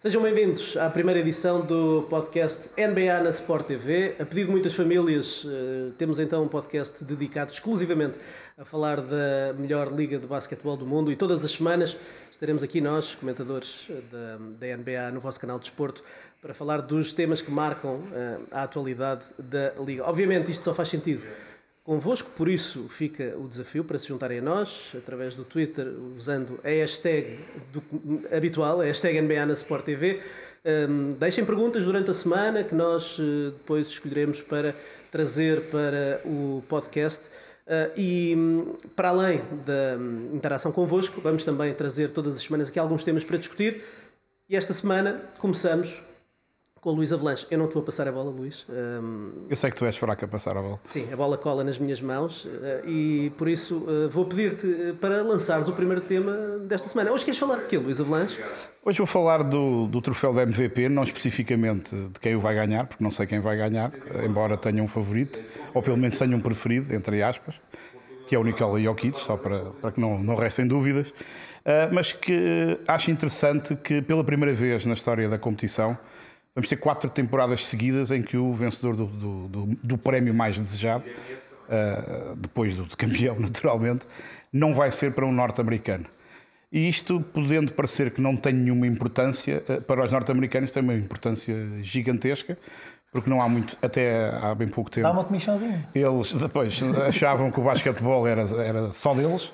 Sejam bem-vindos à primeira edição do podcast NBA na Sport TV. A pedido de muitas famílias, eh, temos então um podcast dedicado exclusivamente a falar da melhor liga de basquetebol do mundo e todas as semanas estaremos aqui nós, comentadores da, da NBA, no vosso canal de desporto, para falar dos temas que marcam eh, a atualidade da liga. Obviamente isto só faz sentido convosco, por isso fica o desafio para se juntarem a nós através do Twitter usando a hashtag do, habitual, a hashtag NBA na Sport TV. Um, deixem perguntas durante a semana que nós uh, depois escolheremos para trazer para o podcast. Uh, e um, para além da um, interação convosco, vamos também trazer todas as semanas aqui alguns temas para discutir. E esta semana começamos com o Luís Avalanche. Eu não te vou passar a bola, Luís. Um, eu sei que tu és fraco a passar a bola. Sim, a bola cola nas minhas mãos uh, e por isso uh, vou pedir-te uh, para lançares o primeiro tema desta semana. Hoje queres falar de quê, Luís Avalanche? Hoje vou falar do, do troféu da MVP, não especificamente de quem o vai ganhar, porque não sei quem vai ganhar, embora tenha um favorito, ou pelo menos tenha um preferido, entre aspas, que é o Nikola Jokic, só para, para que não, não restem dúvidas. mas que acho interessante que pela primeira vez na história da competição vamos ter quatro temporadas seguidas em que o vencedor do, do, do, do prémio mais desejado, uh, depois do campeão, naturalmente, não vai ser para um norte-americano. E isto, podendo parecer que não tem nenhuma importância, uh, para os norte-americanos tem uma importância gigantesca, porque não há muito, até há bem pouco tempo. Dá uma comissãozinha. Eles depois achavam que o basquetebol era, era só deles,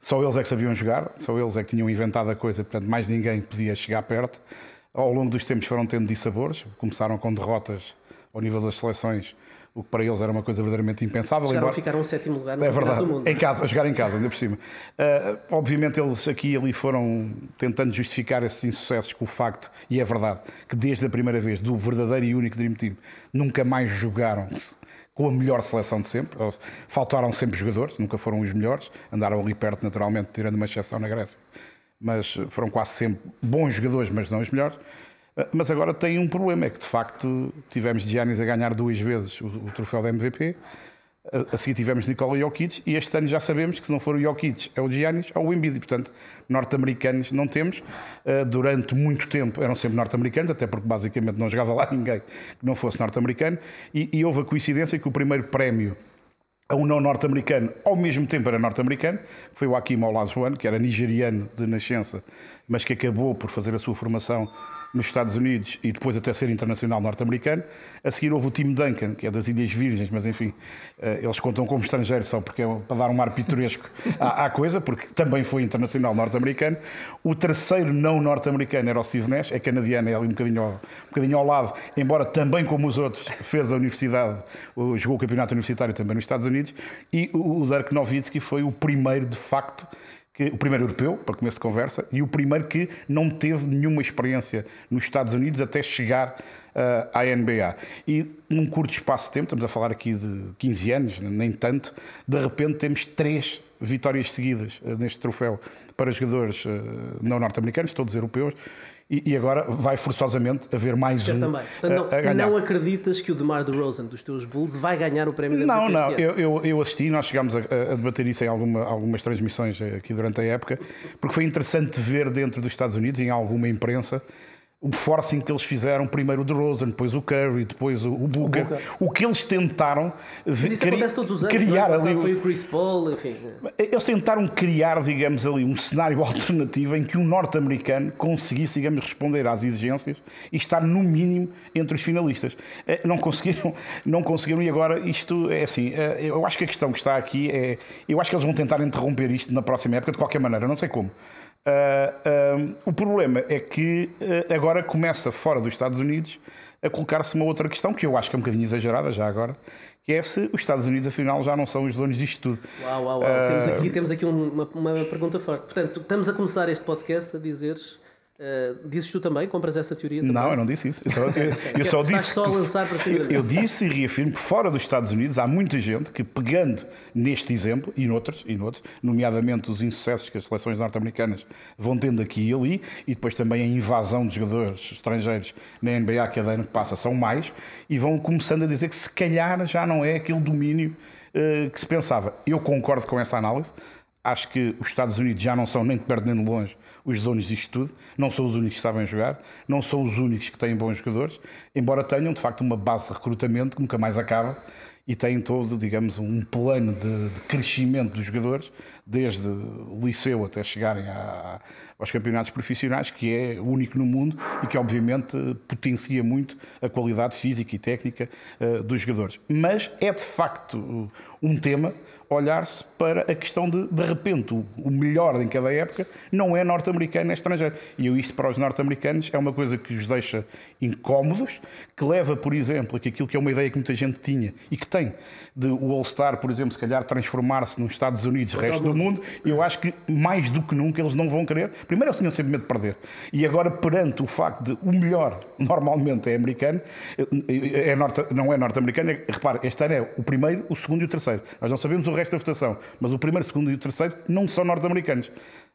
só eles é que sabiam jogar, só eles é que tinham inventado a coisa, portanto, mais ninguém podia chegar perto ao longo dos tempos foram tendo dissabores, começaram com derrotas ao nível das seleções, o que para eles era uma coisa verdadeiramente impensável. Chegaram embora... a ficar um sétimo lugar no é verdade, do mundo. em casa, a jogar em casa, ainda por cima. Uh, obviamente eles aqui e ali foram tentando justificar esses insucessos com o facto, e é verdade, que desde a primeira vez do verdadeiro e único Dream Team nunca mais jogaram com a melhor seleção de sempre. Faltaram sempre jogadores, nunca foram os melhores, andaram ali perto naturalmente, tirando uma exceção na Grécia mas foram quase sempre bons jogadores, mas não os melhores. Ah, mas agora tem um problema, é que de facto tivemos Giannis a ganhar duas vezes o, o troféu da MVP, a, a seguir tivemos Nikola Jokic e este ano já sabemos que se não for o Jokic é o Giannis ou o Embiid, portanto norte-americanos não temos. Ah, durante muito tempo eram sempre norte-americanos, até porque basicamente não jogava lá ninguém que não fosse norte-americano e, e houve a coincidência que o primeiro prémio a um não norte-americano, ao mesmo tempo era norte-americano, foi o Akim Olajuwon, que era nigeriano de nascença, mas que acabou por fazer a sua formação nos Estados Unidos e depois até ser internacional norte-americano. A seguir houve o Tim Duncan, que é das Ilhas Virgens, mas enfim, eh, eles contam como estrangeiro só porque é para dar um ar pitoresco à, à coisa, porque também foi internacional norte-americano. O terceiro não norte-americano era o Steve Nash, é canadiano, é ali um bocadinho, um bocadinho ao lado, embora também como os outros fez a universidade, jogou o campeonato universitário também nos Estados Unidos, e o Dirk Nowitzki foi o primeiro de facto que, o primeiro europeu, para começo de conversa, e o primeiro que não teve nenhuma experiência nos Estados Unidos até chegar uh, à NBA. E num curto espaço de tempo, estamos a falar aqui de 15 anos, nem tanto, de repente temos três vitórias seguidas uh, neste troféu para jogadores uh, não norte-americanos, todos europeus, e, agora vai forçosamente haver mais um também. Portanto, não, não, acreditas que o DeMar DeRozan dos teus Bulls vai ganhar o prémio da Não, não, eu, eu, eu, assisti, nós chegámos a, a, debater isso em alguma, algumas transmissões aqui durante a época, porque foi interessante ver dentro dos Estados Unidos, em alguma imprensa, o forcing que eles fizeram, primeiro o DeRozan, depois o Curry, depois o, o Booker, o, que eles tentaram Mas isso cri, todos os anos, criar ali foi o Chris Paul, enfim. Eles tentaram criar, digamos ali, um cenário alternativo em que um norte-americano conseguisse, digamos, responder às exigências e estar no mínimo entre os finalistas. Eh, não conseguiram, não conseguiram e agora isto é assim, eh, eu acho que a questão que está aqui é, eu acho que eles vão tentar interromper isto na próxima época de qualquer maneira, não sei como. Uh, o problema é que uh, agora começa, fora dos Estados Unidos, a colocar-se uma outra questão que eu acho que é um bocadinho exagerada já agora, que é se os Estados Unidos afinal já não são os donos disto tudo. Uau, uau, uau. temos aqui, temos aqui uma, uma pergunta forte. Portanto, estamos a começar este podcast a dizeres Uh, dizes tu também? Compras essa teoria? Também? Não, eu não disse isso. Eu só, eu, eu só disse. Só lançar para cima eu, eu disse e reafirmo que fora dos Estados Unidos há muita gente que, pegando neste exemplo e noutros, e noutros nomeadamente os insucessos que as seleções norte-americanas vão tendo aqui e ali, e depois também a invasão de jogadores estrangeiros na NBA, que cada ano que passa são mais, e vão começando a dizer que se calhar já não é aquele domínio uh, que se pensava. Eu concordo com essa análise. Acho que os Estados Unidos já não são nem de perto nem de longe os donos disto tudo, não são os únicos que sabem jogar, não são os únicos que têm bons jogadores, embora tenham de facto uma base de recrutamento que nunca mais acaba e têm todo, digamos, um plano de, de crescimento dos jogadores, desde o liceu até chegarem a, aos campeonatos profissionais, que é único no mundo e que obviamente potencia muito a qualidade física e técnica uh, dos jogadores. Mas é de facto um tema olhar-se para a questão de, de repente, o, o melhor em cada época não é norte-americano, é estrangeiro. E isto para os norte-americanos é uma coisa que os deixa incómodos, que leva, por exemplo, a que aquilo que é uma ideia que muita gente tinha e que tem, de o All-Star, por exemplo, se calhar transformar-se nos Estados Unidos, resto do mundo, eu acho que mais do que nunca eles não vão querer. Primeiro, eles tinham sempre medo de perder. E agora, perante o facto de o melhor, normalmente é americano, é norte, não é norte-americano, é, repare, este ano é o primeiro, o segundo e o terceiro. Nós não sabemos o resto da votação, mas o primeiro, o segundo e o terceiro não são norte-americanos.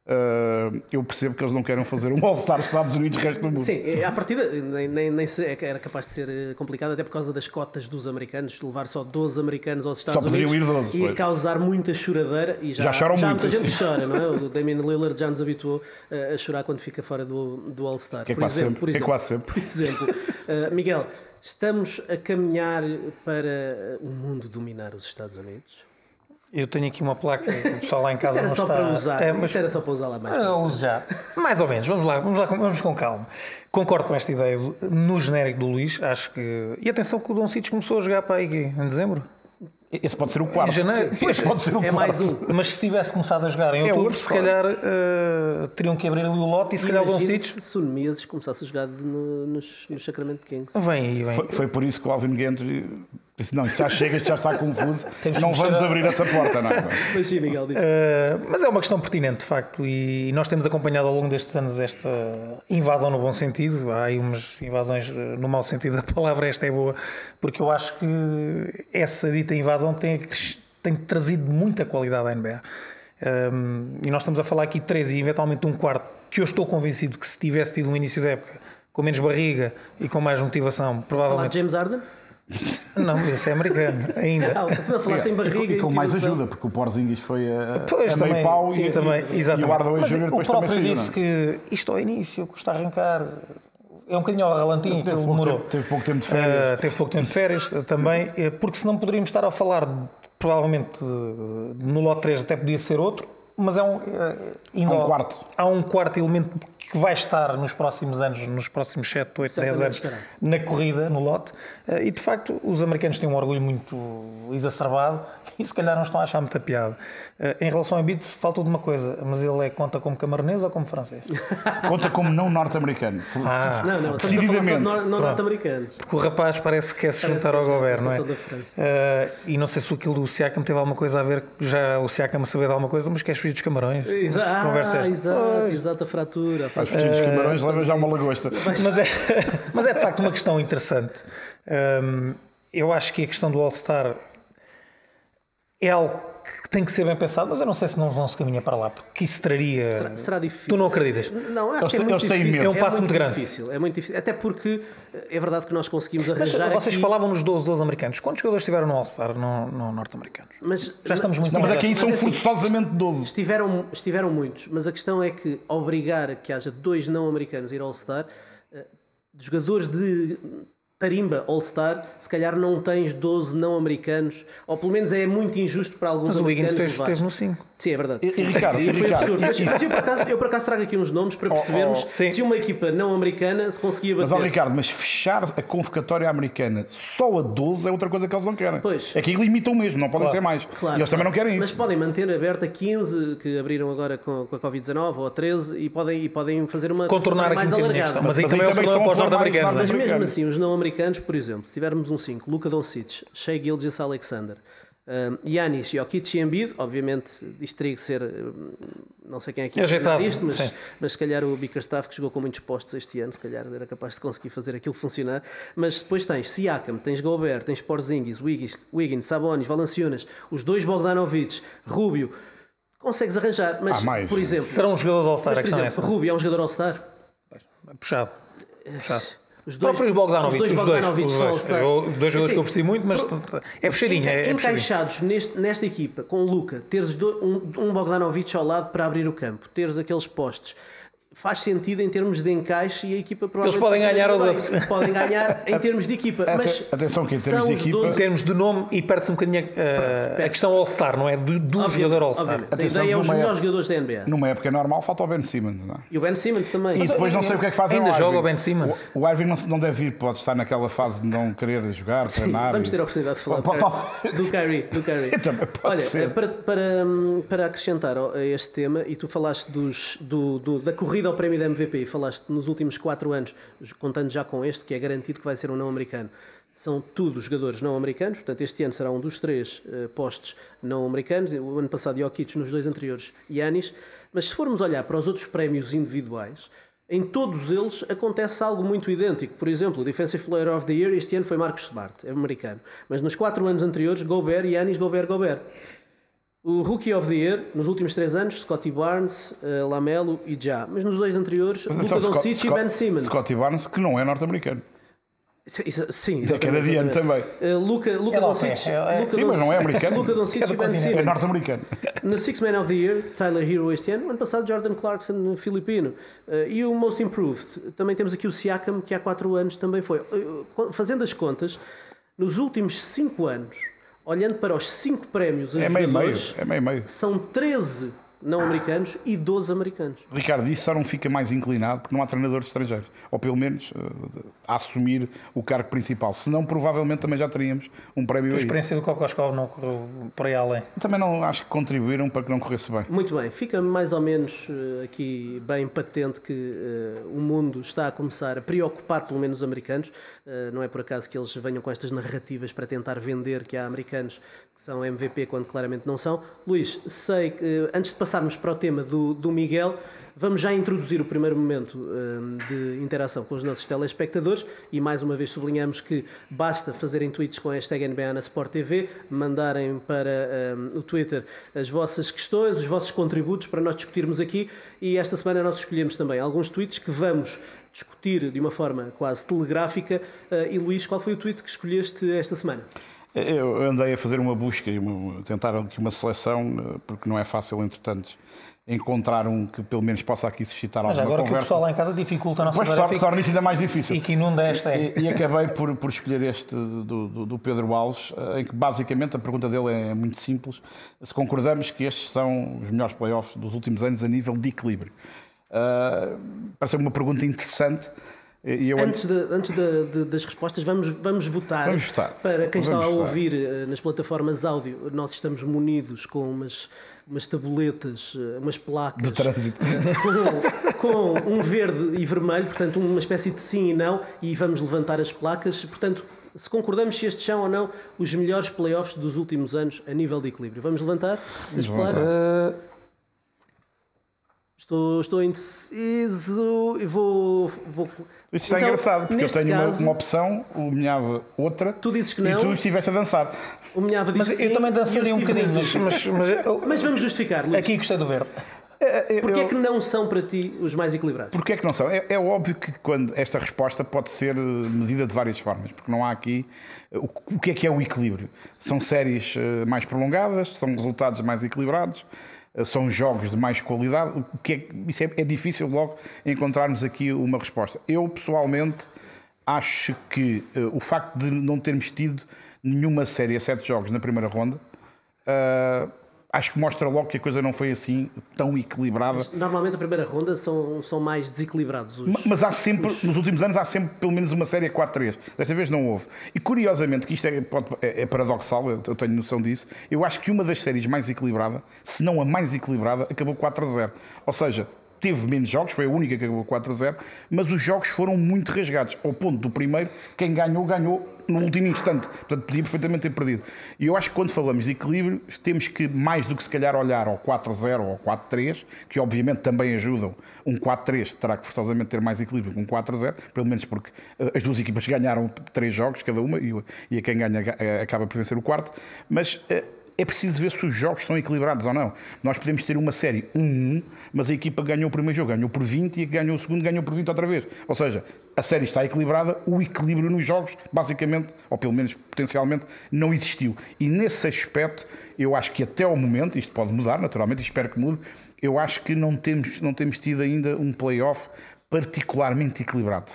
Uh, eu percebo que eles não querem fazer um All-Star dos Estados Unidos e resto do mundo. Sim, à partida nem, nem, nem é era capaz de ser eh, complicado, até por causa das cotas dos americanos, levar só 12 americanos aos Estados só Unidos ir 12, ia causar muita choradeira e já, já choram já muito. muita gente chora, não é? O Damian Lillard já nos habituou a chorar quando fica fora do, do All-Star. Que é, quase sempre, por exemplo, é quase sempre. Por exemplo, uh, Miguel, estamos a caminhar para o mundo dominar os Estados Unidos? Eu tenho aqui uma placa, o pessoal lá em casa Isso era não só está... para usar. É, mas... Isso era só para usar lá mais. Eu uso já. Mais ou menos. Vamos lá, vamos lá, vamos com calma. Concordo com esta ideia no genérico do Luís. Acho que. E atenção que o Dom Cites começou a jogar para aí em dezembro. Esse pode ser o quarto. Em janeiro. Esse pode ser o é quarto. mais um. Mas se tivesse começado a jogar em É outubro, outro, se calhar uh, teriam que abrir ali o lote e se calhar o Dom Cites. se Sunmeses começasse a jogar no, nos, no Sacramento Kings. Vem aí, vem. Foi, foi por isso que o Alvin Gentry disse: Não, já chega, já está confuso, Temos não vamos a- abrir essa porta, não é? Mas sim, Miguel, diz. Uh, mas é uma questão pertinente, de facto, e nós temos acompanhado ao longo destes anos esta invasão no bom sentido. Há aí umas invasões uh, no mau sentido da palavra, esta é boa, porque eu acho que essa dita invasão tem, tem trazido muita qualidade à NBA. Um, e nós estamos a falar aqui de três e eventualmente um quarto, que eu estou convencido que se tivesse tido um início da época com menos barriga e com mais motivação, Falar de provavelmente. James Harden? Não, esse é americano ainda. Ah, não, falaste em barriga E com mais ajuda, porque o Porzingis foi a, Pois, a também, meio pau sim, e, também, e, exatamente. e o Hardaway Jr. o depois também próprio saiu. disse não é? que isto ao início custa arrancar. É um bocadinho ao ralantinho, que Teve pouco, demorou. tempo, teve pouco tempo de férias. Uh, teve pouco tempo de férias também, uh, porque senão poderíamos estar a falar, provavelmente no lote 3 até podia ser outro, mas é um, uh, ainda Há um ao- quarto. Há um quarto elemento que vai estar nos próximos anos, nos próximos 7, 8, 10 Certamente anos, estará. na corrida, no lote. Uh, E de facto, os americanos têm um orgulho muito exacerbado e se calhar não estão a achar muita piada. Uh, Em relação a Embiid, faltou de uma coisa, mas ele é, conta como camaronês ou como francês? Conta como não norte-americano. Ah, Não, não, Decididamente. não norte-americanos. Porque o rapaz parece que quer se Parece juntar que ao é governo, não é? Eh, e não sei se aquilo do Siakam teve alguma coisa a ver, já o Siakam a saber de alguma coisa, mas queres fugir dos camarões? Ah, conversa é esta? exato, exato, a fratura. fratura. vestidos de camarões leva já uma lagosta. Mas, é, mas é de facto uma questão interessante. Hum, eu acho que a questão do All-Star é algo que tem que ser bem pensado, mas eu não sei se não vão se caminhar para lá, porque isso traria. Será, será difícil. Tu não acreditas? Não, acho Eles que é muito difícil. medo. É um passo muito grande. Difícil, é muito difícil. Até porque é verdade que nós conseguimos Mas arranjar vocês aqui... falavam nos 12, 12 americanos. Quantos jogadores estiveram no All-Star no, no norte-americanos? Mas, Já estamos muito mas aqui Mas são é assim, forçosamente 12. Estiveram, estiveram muitos, mas a questão é que obrigar que haja dois não americanos a ir ao All-Star, eh, jogadores de tarimba All-Star, se calhar não tens 12 não americanos, ou pelo menos é muito injusto para alguns Mas o Wiggins americanos. fez, fez no 5. Sim, é verdade. E- e. Ricardo, e foi Ricardo, absurdo. e- Mas, mas eu, por acaso, eu por acaso trago aqui uns nomes para Oh, percebermos oh, sim. se uma equipa não americana se conseguia Mas, bater. ó Ricardo, mas fechar a convocatória americana só a 12 é outra coisa que eles não querem. Pois. É que limitam mesmo, não podem Claro. ser mais. Claro, e eles também não querem Mas isso. podem manter aberta 15 que abriram agora com, com a Covid-19 ou a 13 e podem, e podem fazer uma Contornar aqui mais um a alargada. questão. Mas aí Mas também é aí o também problema para os norte-americanos. Mas é? mesmo assim, os não americanos, por exemplo, se tivermos um 5, Luka Doncic, Shea Gilgis Alexander, um, Yanis, Jokic e Embiid, obviamente isto teria que ser, um, não sei quem é que Ajeitado, isto, mas, sim. mas se calhar o Bickerstaff que jogou com muitos postos este ano, se calhar era capaz de conseguir fazer aquilo funcionar, mas depois tens Siakam, tens Gobert, tens Porzingis, Wiggins, Wiggins Sabonis, Valanciunas, os dois Bogdanovic, Rubio, consegues arranjar, mas Ah, por exemplo, Serão jogadores All-Star, a questão é essa. Rubio é um jogador All-Star? Puxado. Puxado. Os dois, próprios Bogdanovic, os dois, os dois, os dois, eu, dois jogadores assim, que eu percebi muito, mas é fechadinho. É, é encaixados neste, nesta equipa, com o Luca, teres um, um Bogdanovic ao lado para abrir o campo, teres aqueles postes faz sentido em termos de encaixe e a equipa provavelmente... Eles podem ganhar aos outros. Podem ganhar em termos de equipa. Mas Atenção que em termos de equipa... Em termos de nome, e perde-se um bocadinho a, a questão All-Star, não é? Do, do jogador All-Star. A ideia é os melhores jogadores da NBA. Numa época normal falta o Ben Simmons, não é? E o Ben Simmons também. E depois não sei o que é que fazem Ainda joga o Ben Simmons. O, o Irving não, não deve vir, pode estar naquela fase de não querer jogar, Sim, treinar. Vamos ter a oportunidade de falar do Kyrie. Do Kyrie. Também pode Olha, ser. Para, para, para acrescentar a este tema, e tu falaste dos, do, do, da corrida ao prémio da MVP, falaste nos últimos quatro anos, contando já com este, que é garantido que vai ser um não americano, são tudo jogadores não americanos, portanto este ano será um dos três uh, postos não americanos, o ano passado Jokic, nos dois anteriores Yanis, mas se formos olhar para os outros prémios individuais, em todos eles acontece algo muito idêntico. Por exemplo, o Defensive Player of the Year este ano foi Marcus Smart, é americano. Mas nos quatro anos anteriores, Gobert, Yanis, Gobert, Gobert. O Rookie of the Year, nos últimos três anos, Scotty Barnes, uh, Lamelo e Já. Mas nos dois anteriores, Luca Doncic e Ben Simmons. Scotty Barnes, que não é norte-americano. Sim, é canadiano também. Uh, Luca, Luca é Doncic. É, é, sim, mas não é americano. Luca Doncic é e Ben Simmons. É norte-americano. Na Six Man of the Year, Tyler Hero este ano. Ano passado, Jordan Clarkson, filipino. Uh, e o Most Improved. Também temos aqui o Siakam, que há quatro anos também foi. Uh, fazendo as contas, nos últimos cinco anos olhando para os cinco prémios é meio meio, é meio meio. são 13 não americanos e 12 americanos. Ricardo, isso só não fica mais inclinado porque não há treinadores estrangeiros, ou pelo menos uh, a assumir o cargo principal. Senão, provavelmente também já teríamos um prémio A aí. experiência do Kokoskov não correu por aí além. Também não acho que contribuíram para que não corresse bem. Muito bem, fica mais ou menos uh, aqui bem patente que uh, o mundo está a começar a preocupar pelo menos os americanos. não é por acaso que eles venham com estas narrativas para tentar vender que há americanos que são MVP quando claramente não são. Luís, sei que antes de passarmos para o tema do, do Miguel, vamos já introduzir o primeiro momento um, de interação com os nossos telespectadores e mais uma vez sublinhamos que basta fazerem tweets com a hashtag NBA na Sport TV, mandarem para um, o Twitter as vossas questões, os vossos contributos para nós discutirmos aqui e esta semana nós escolhemos também alguns tweets que vamos discutir de uma forma quase telegráfica. Uh, e Luís, qual foi o tweet que escolheste esta semana? Eu andei a fazer uma busca e tentar aqui uma seleção, eh, porque não é fácil, entretanto, encontrar um que pelo menos possa aqui suscitar Mas alguma agora conversa. agora que o pessoal lá em casa dificulta a nossa Pois torna, torna isso ainda mais difícil. E que inunda esta é. E, e acabei por, por escolher este do, do, do, Pedro Alves, eh, em que basicamente a pergunta dele é muito simples. Se concordamos que estes são os melhores playoffs dos últimos anos a nível de equilíbrio. Uh, parece uma pergunta interessante. Eu... Antes, de, antes de, de, das respostas, vamos, vamos, votar. Vamos votar. Para quem vamos está a ouvir uh, nas plataformas áudio, nós estamos munidos com umas, umas tabuletas, uh, umas placas. Do trânsito. Com, com um verde e vermelho, portanto, uma espécie de sim e não, e vamos levantar as placas. Portanto, se concordamos se estes são ou não os melhores playoffs dos últimos anos a nível de equilíbrio. Vamos levantar as placas? Estou, estou indeciso e vou. vou... Isto está então, engraçado, porque eu tenho caso, uma, uma, opção, o Minhava outra. Tu dizes que não. E tu estiveste a dançar. O Minhava disse Mas sim, eu também dançaria um bocadinho. Mas, mas, mas, mas, vamos justificar. Luís. Aqui gostei do verde. É, é, Porquê é que não são para ti os mais equilibrados? Porquê é que não são? É, é, óbvio que quando esta resposta pode ser medida de várias formas, porque não há aqui o, o que é que é o equilíbrio. São séries eh, mais prolongadas, são resultados mais equilibrados, são jogos de mais qualidade, o que é, isso é, é difícil logo encontrarmos aqui uma resposta. Eu, pessoalmente, acho que uh, o facto de não termos tido nenhuma série a sete jogos na primeira ronda uh, acho que mostra logo que a coisa não foi assim tão equilibrada. Mas, normalmente a primeira ronda são, são mais desequilibrados. Os, mas, mas há sempre, os... nos últimos anos, há sempre pelo menos uma série a 4-3. Desta vez não houve. E curiosamente, que isto é, é, é paradoxal, eu, eu tenho noção disso, eu acho que uma das séries mais equilibrada, se não a mais equilibrada, acabou 4-0. Ou seja, teve menos jogos, foi a única que acabou 4-0, mas os jogos foram muito rasgados, ao ponto do primeiro, quem ganhou, ganhou no último instante. Portanto, podia perfeitamente ter perdido. E eu acho que quando falamos de equilíbrio, temos que, mais do que se calhar olhar ao 4-0 ou ao 4-3, que obviamente também ajudam, um 4-3 terá que forçosamente ter mais equilíbrio que um 4-0, pelo menos porque uh, as duas equipas ganharam três jogos cada uma e, a quem ganha uh, acaba por vencer o quarto, mas uh, é preciso ver se os jogos estão equilibrados ou não. Nós podemos ter uma série 1-1, mas a equipa ganhou o primeiro jogo, ganhou por 20 e ganhou o segundo ganhou por 20 outra vez. Ou seja, a série está equilibrada, o equilíbrio nos jogos, basicamente, ou pelo menos potencialmente, não existiu. E nesse aspecto, eu acho que até ao momento, isto pode mudar naturalmente, espero que mude, eu acho que não temos, não temos tido ainda um playoff particularmente equilibrado.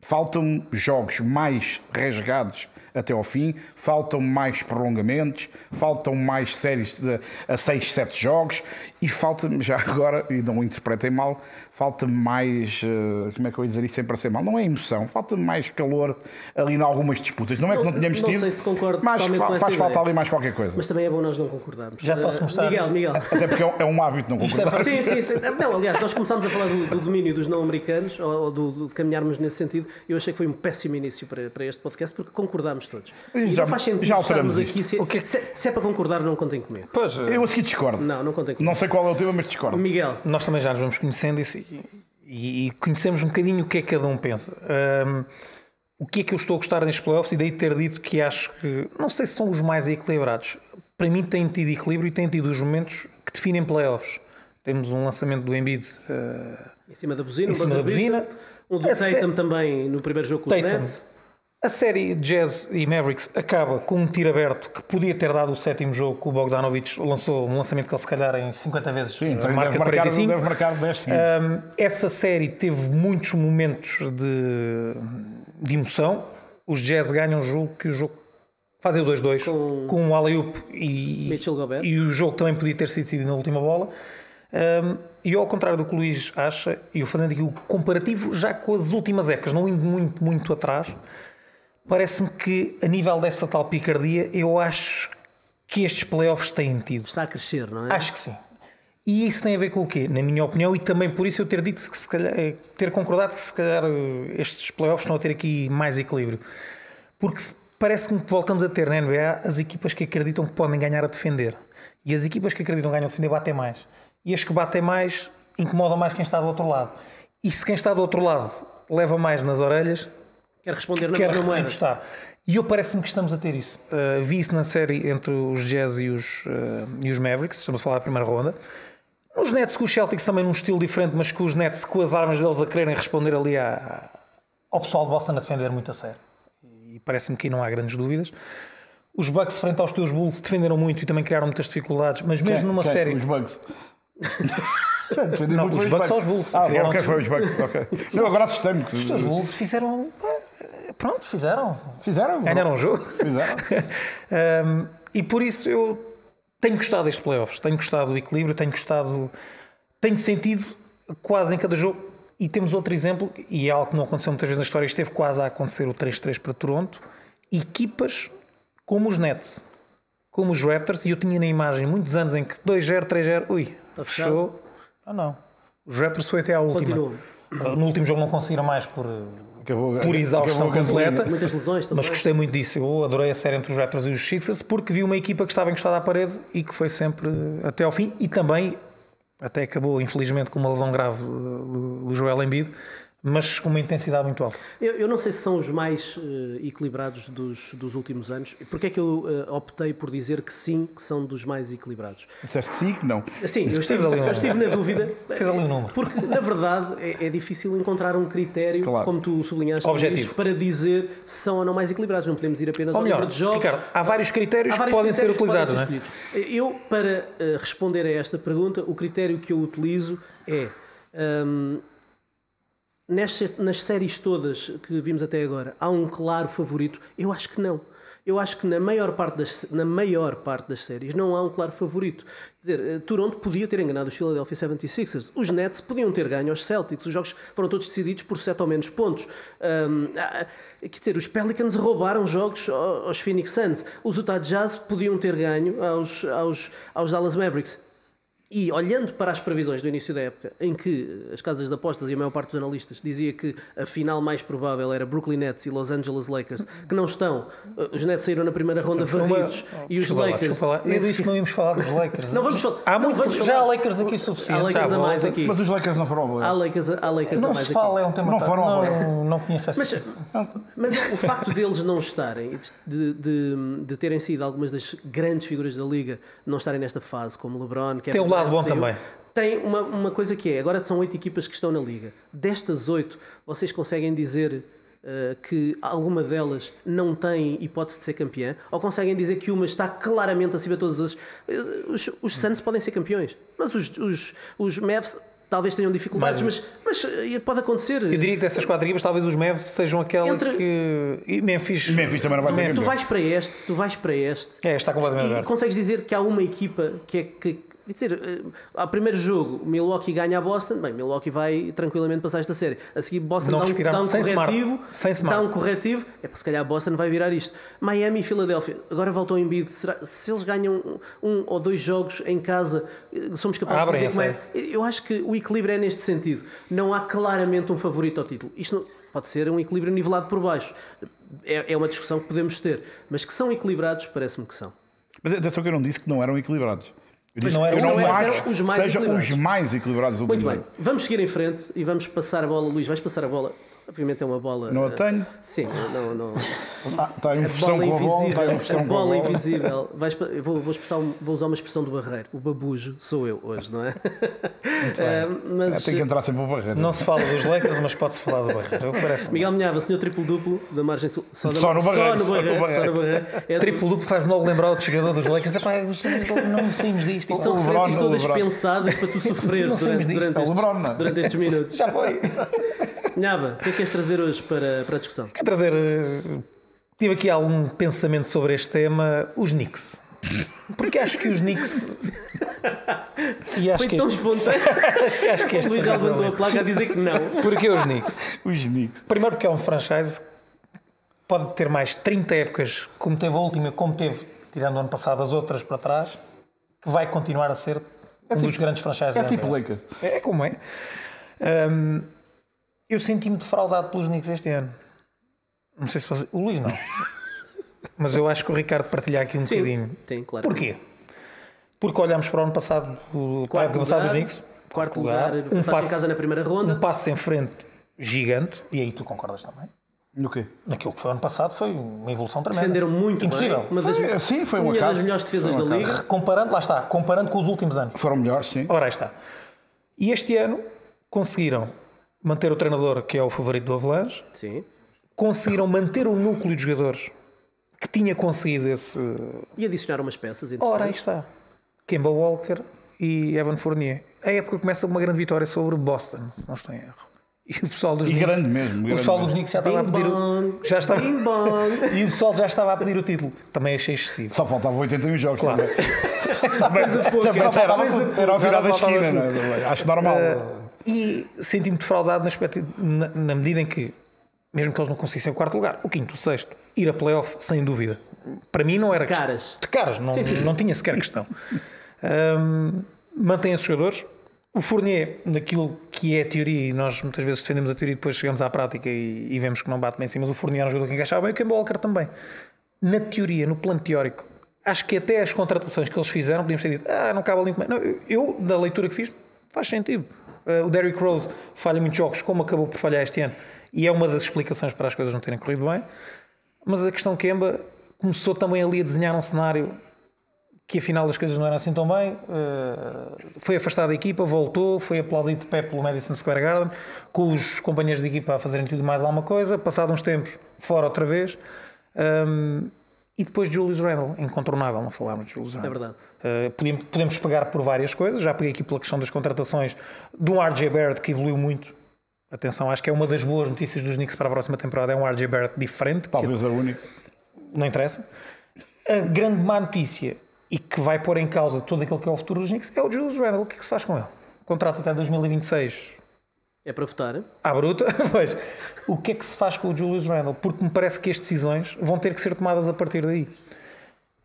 Faltam jogos mais rasgados até ao fim, faltam mais prolongamentos, faltam mais séries de, a 6, 7 jogos e falta-me já agora, e não o interpretem mal, falta mais, uh, como é que eu ia dizer isso sem parecer mal, não é emoção, falta mais calor ali em algumas disputas. Não é que não tínhamos não tido, sei se concordo mas com faz falta ali mais qualquer coisa. Mas também é bom nós não concordarmos. Já posso Eh, mostrar? Miguel, Miguel. Até porque é um, é hábito não é concordar. Sim, sim, sim. Não, aliás, nós começámos a falar do, do domínio dos não americanos, ou, ou do, do- de caminharmos nesse sentido. Eu achei que foi um péssimo início para, para este podcast, porque concordámos todos. E Já- não faz sentido já alteramos estarmos aqui. isto. Se, se, se é para concordar, não contem comigo. Pois, Eu a seguir discordo. Não, não contem comigo. Não sei qual é o tema, mas discordo. Miguel, nós também já nos vamos conhecendo e, se- e- e conhecemos um bocadinho o que é que cada um pensa. Ahm, o que é que eu estou a gostar nestes playoffs e daí ter dito que acho que, não sei se são os mais equilibrados. Para mim tem tido equilíbrio e tem tido os momentos que definem playoffs. Temos um lançamento do Embiid ah, em cima da buzina, Em um cima da buzina. Um do A Tatum também no primeiro jogo com Tatum. Nets. A série Jazz e Mavericks acaba com um tiro aberto que podia ter dado o sétimo jogo que o Bogdanovich lançou, um lançamento que ele se calhar em 50 vezes Sim, então marca deve, marcar, 45. deve marcar 10 seguidos. Um, essa série teve muitos momentos de, de emoção. Os Jazz ganham o jogo que o jogo fazem o 2-2 Com- com, o alley-oop e, e o jogo também podia ter sido decidido na última bola. Um, e ao contrário do que o Luís acha, e eu fazendo aqui o comparativo já com as últimas épocas, não indo muito, muito atrás, parece-me que a nível dessa tal picardia, eu acho que estes playoffs têm tido. Está a crescer, não é? Acho que sim. E isso tem a ver com o quê? Na minha opinião, e também por isso eu ter dito que se calhar, eh, ter concordado que se calhar eh, estes playoffs estão a ter aqui mais equilíbrio. Porque parece-me que voltamos a ter na NBA as equipas que acreditam que podem ganhar a defender. E as equipas que acreditam que ganham a defender batem mais. E as que batem mais incomodam mais quem está do outro lado. E se quem está do outro lado leva mais nas orelhas, Quer responder na quer mesma moeda. E eu parece-me que estamos a ter isso. Uh, vi isso na série entre os Jazz e os, uh, e os Mavericks, estamos a falar da primeira ronda. Os Nets com os Celtics também num estilo diferente, mas com os Nets com as armas deles a quererem responder ali à- ao pessoal de Boston a defender muito a sério. E parece-me que aí não há grandes dúvidas. Os Bucks frente aos teus Bulls defenderam muito e também criaram muitas dificuldades, mas mesmo numa Quem? série... Os Bugs. Não, os Bucks são os Bulls. Ah, ok, foi os Bugs. ok. Não, agora assustei-me. que- Os Bulls fizeram... eh, Pronto, fizeram. Fizeram? Ganharam o jogo. Fizeram. Um, e por isso eu tenho gostado destes playoffs, tenho gostado do equilíbrio, tenho gostado, tenho sentido quase em cada jogo. E temos outro exemplo, e é algo que não aconteceu muitas vezes na história, esteve quase a acontecer o 3-3 para Toronto. Equipas como os Nets, como os Raptors, e eu tinha na imagem muitos anos em que 2-0, 3-0, ui, Está fechado? fechou. Ah, não. Os Raptors foi até à última. Continuam. Uh, No último jogo não conseguiram mais por, Acabou, por exaustão acabou completa. Muitas lesões também. Mas gostei muito disso. Eu adorei a série entre os Raptors e os Sixers porque vi uma equipa que estava encostada à parede e que foi sempre até ao fim e também até acabou infelizmente com uma lesão grave do do Joel Embiid, mas com uma intensidade muito alta. Eu, eu não sei se são os mais eh, equilibrados dos, dos últimos anos. Porquê é que eu eh, optei por dizer que sim, que são dos mais equilibrados? Disseste que sim, que não. Sim, eu estive, ali um- eu estive na dúvida. Fez ali um número. Porque, na verdade, é, é difícil encontrar um critério, Claro. como tu sublinhaste, Objetivo. Para dizer se são ou não mais equilibrados. Não podemos ir apenas Ou ao melhor, número de jogos. Ricardo, há vários critérios Há vários que podem ser critérios podem utilizados. ser não é? Eu, para eh, responder a esta pergunta, o critério que eu utilizo é. hum, nestas, nas séries todas que vimos até agora, há um claro favorito? Eu acho que não. Eu acho que na maior parte das, na maior parte das séries não há um claro favorito. Quer dizer, eh, Toronto podia ter enganado os Philadelphia 76ers. Os Nets podiam ter ganho aos Celtics. Os jogos foram todos decididos por 7 ou menos pontos. Hum, ah, quer dizer, os Pelicans roubaram jogos ao- aos Phoenix Suns. Os Utah Jazz podiam ter ganho aos, aos, aos Dallas Mavericks. E olhando para as previsões do início da época, em que as casas de apostas e a maior parte dos analistas dizia que a final mais provável era Brooklyn Nets e Los Angeles Lakers, que não estão, eh, os Nets saíram na primeira ronda varridos e os Lakers. desculpa lá. Eu disse que não íamos falar dos Lakers. Não vamos falar- Há não muito, vamos já falar- há Lakers aqui suficiente. Há Lakers já a mais aqui. Mas os Lakers não foram ao Há Lakers, há Lakers a Não mais se aqui. fala, é um tema Não foram ao não, não conheço essa Mas, mas o facto deles não estarem, de, de, de terem sido algumas das grandes figuras da liga, não estarem nesta fase, como LeBron, Kevin lado bom saiu, também. Tem uma, uma coisa que é, agora são oito equipas que estão na liga. Destas oito, vocês conseguem dizer eh, que alguma delas não tem hipótese de ser campeã? Ou conseguem dizer que uma está claramente acima de todas as outras? Eh, Os, os Suns podem ser campeões, mas os, os, os Mavs talvez tenham dificuldades, mas, mas, eh, pode acontecer. Eu diria que dessas quatro equipas, talvez os Mavs sejam aquela Entre- que. E Memphis. Memphis também não vai ser. Tu vais para este, tu vais para este, É, está completamente E aberto. consegues dizer que há uma equipa que é que. Quer dizer, eh, ao primeiro jogo, Milwaukee ganha a Boston, bem, Milwaukee vai tranquilamente passar esta série. A seguir, Boston dá um, dá um corretivo, smart. dá um corretivo, é para se calhar Boston vai virar isto. Miami e Filadélfia, agora voltou em Embiid, será, se eles ganham um, um ou dois jogos em casa, eh, somos capazes Abrem de a dizer como é. Eu acho que o equilíbrio é neste sentido. Não há claramente um favorito ao título. Isto não- pode ser um equilíbrio nivelado por baixo. É, é uma discussão que podemos ter, mas que são equilibrados, parece-me que são. Mas atenção que eu não disse que não eram equilibrados. Eu não eu não acho que sejam os mais equilibrados. dos Muito bem, vamos seguir em frente e vamos passar a bola. Luís, vais passar a bola. Obviamente é uma bola. Não a eh, tenho. Sim, não. não Ah, está a versão bola com a bola, está invisível. A versão a bola bola. invisível. Vais vou, vou, expressar vou usar uma expressão do Barreiro. O babujo sou eu hoje, não é? Eh, Ah, mas Tem que entrar sempre para barreira. Não se fala dos Lakers, mas pode-se falar do Barreiro. Parece Miguel Minhava, senhor triplo-duplo da margem sul. Só, da- Só no Barreiro, Só no só no Barreiro. Barreiro. Só no Barreiro. É Triplo duplo faz-me logo lembrar outro jogador dos Lakers. Epá, gostamos- não saímos disto. Isto são O LeBron, referências o todas LeBron. pensadas para tu sofreres durante, durante, é o estes, é? durante estes minutos. Já foi. Minhava, o que é que queres trazer hoje para, para a discussão? Quero trazer. Tive aqui algum pensamento sobre este tema. Os Knicks. Porque acho que os Knicks. E acho Foi que tão este. espontâneo. Acho que, acho que O este Luís já levantou a placa a dizer que não. Porquê os Knicks? Os Knicks. Primeiro porque é um franchise que pode ter mais 30 épocas, como teve a última, como teve, tirando o ano passado, as outras para trás, que vai continuar a ser um dos grandes franchises É da tipo NBA. Lakers. É, é como é. Hum, eu senti-me defraudado pelos Knicks este ano. Não sei se você... O Luís não. Mas eu acho que o Ricardo partilha aqui um bocadinho. Tem, claro. Porquê? Porque olhamos para o ano passado, o para o ano passado dos Knicks, quarto lugar, um um passo, em casa na primeira ronda. um passo em frente gigante, e aí tu concordas também. No quê? Naquilo que foi ano passado foi uma evolução tremenda. Defenderam muito Impossível. bem. Uma das, sim, foi um uma das melhores defesas da liga. Comparando, lá está, comparando com os últimos anos. Foram melhores, sim. Ora, aí está. E este ano conseguiram manter o treinador, que é o favorito do Avalanche, Sim. conseguiram manter o núcleo de jogadores que tinha conseguido esse. E adicionaram umas peças Ora, aí está. Kemba Walker e Evan Fournier. A época começa com uma grande vitória sobre Boston, se não estou em erro. E o pessoal dos E Knicks, grande mesmo, O pessoal dos. Knicks já estava a pedir. o- Já estava, e o pessoal já estava a pedir o título. Também achei excessivo. Só faltavam 81 jogos Claro. também. também também já era, ao virar da esquina, não é? Acho normal. E senti-me defraudado na, na- na medida em que, mesmo que eles não conseguissem o quarto lugar, o quinto, o sexto, ir a playoff, sem dúvida. Para mim não era questão- caras. De caras, não, Sim, sim, sim. não tinha sequer questão. Ahm, mantém esses jogadores. O Fournier, naquilo que é teoria, e nós muitas vezes defendemos a teoria e depois chegamos à prática e, e vemos que não bate bem em cima, mas o Fournier é um jogador que encaixava bem e o Kemba Walker também. Na teoria, no plano teórico, acho que até as contratações que eles fizeram, podíamos ter dito, ah, não cabe ali. Não, eu, da leitura que fiz, faz sentido. Uh, o Derrick Rose falha muitos jogos, como acabou por falhar este ano, e é uma das explicações para as coisas não terem corrido bem. Mas a questão Kemba começou também ali a desenhar um cenário que afinal as coisas não eram assim tão bem. Uh, foi afastado da equipa, voltou, foi aplaudido de pé pelo Madison Square Garden, com os companheiros de equipa a fazerem tudo mais alguma coisa. Passado uns tempos, fora outra vez. Um, e depois Julius Randle, incontornável, não falarmos de Julius Randle. É verdade. Uh, podemos, podemos pegar por várias coisas. Já peguei aqui pela questão das contratações de um RJ Barrett que evoluiu muito. Atenção, acho que é uma das boas notícias dos Knicks para a próxima temporada. É um RJ Barrett diferente. que Talvez a única. não interessa. A grande má notícia e que vai pôr em causa todo aquilo que é o futuro dos Knicks é o Julius Randle. O que é que se faz com ele? Contrato até 2026 É para votar. à bruta, mas o que é que se faz com o Julius Randle? Porque me parece que as decisões vão ter que ser tomadas a partir daí.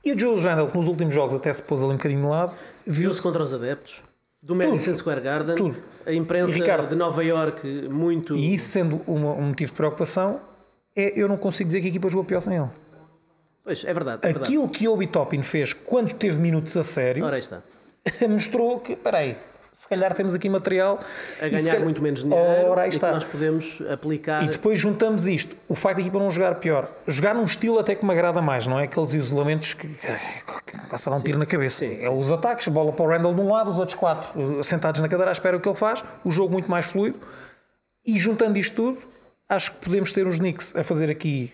E o Julius Randle, que nos últimos jogos até se pôs ali um bocadinho de lado, Viu-se viu-se contra os adeptos. do Madison Square Garden, Tudo. a imprensa Ricardo, de Nova York muito. E isso sendo uma- um motivo de preocupação, é, eu não consigo dizer que a equipa jogou pior sem ele. Pois, é verdade. É verdade. Aquilo que Obi Toppin fez quando teve minutos a sério, Ora, está. mostrou que, peraí, se calhar temos aqui material A ganhar calhar- muito menos dinheiro Ora, está. nós podemos aplicar. E depois juntamos isto, o facto da equipa não jogar pior, jogar num estilo até que me agrada mais, não é aqueles isolamentos que quase para dar um tiro na cabeça. sim, É os ataques, bola para o Randall de um lado, os outros quatro sentados na cadeira à espera o que ele faz, o jogo muito mais fluido. E juntando isto tudo, acho que podemos ter os Knicks a fazer aqui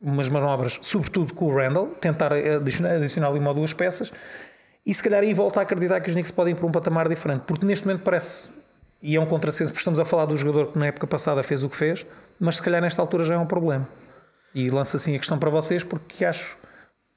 umas manobras, sobretudo com o Randall, tentar adicionar, adicionar ali uma ou duas peças e se calhar aí volta a acreditar que os Knicks podem ir para um patamar diferente, porque neste momento parece, e é um contrassenso, porque estamos a falar do jogador que na época passada fez o que fez, mas se calhar nesta altura já é um problema. E lanço assim a questão para vocês, porque acho.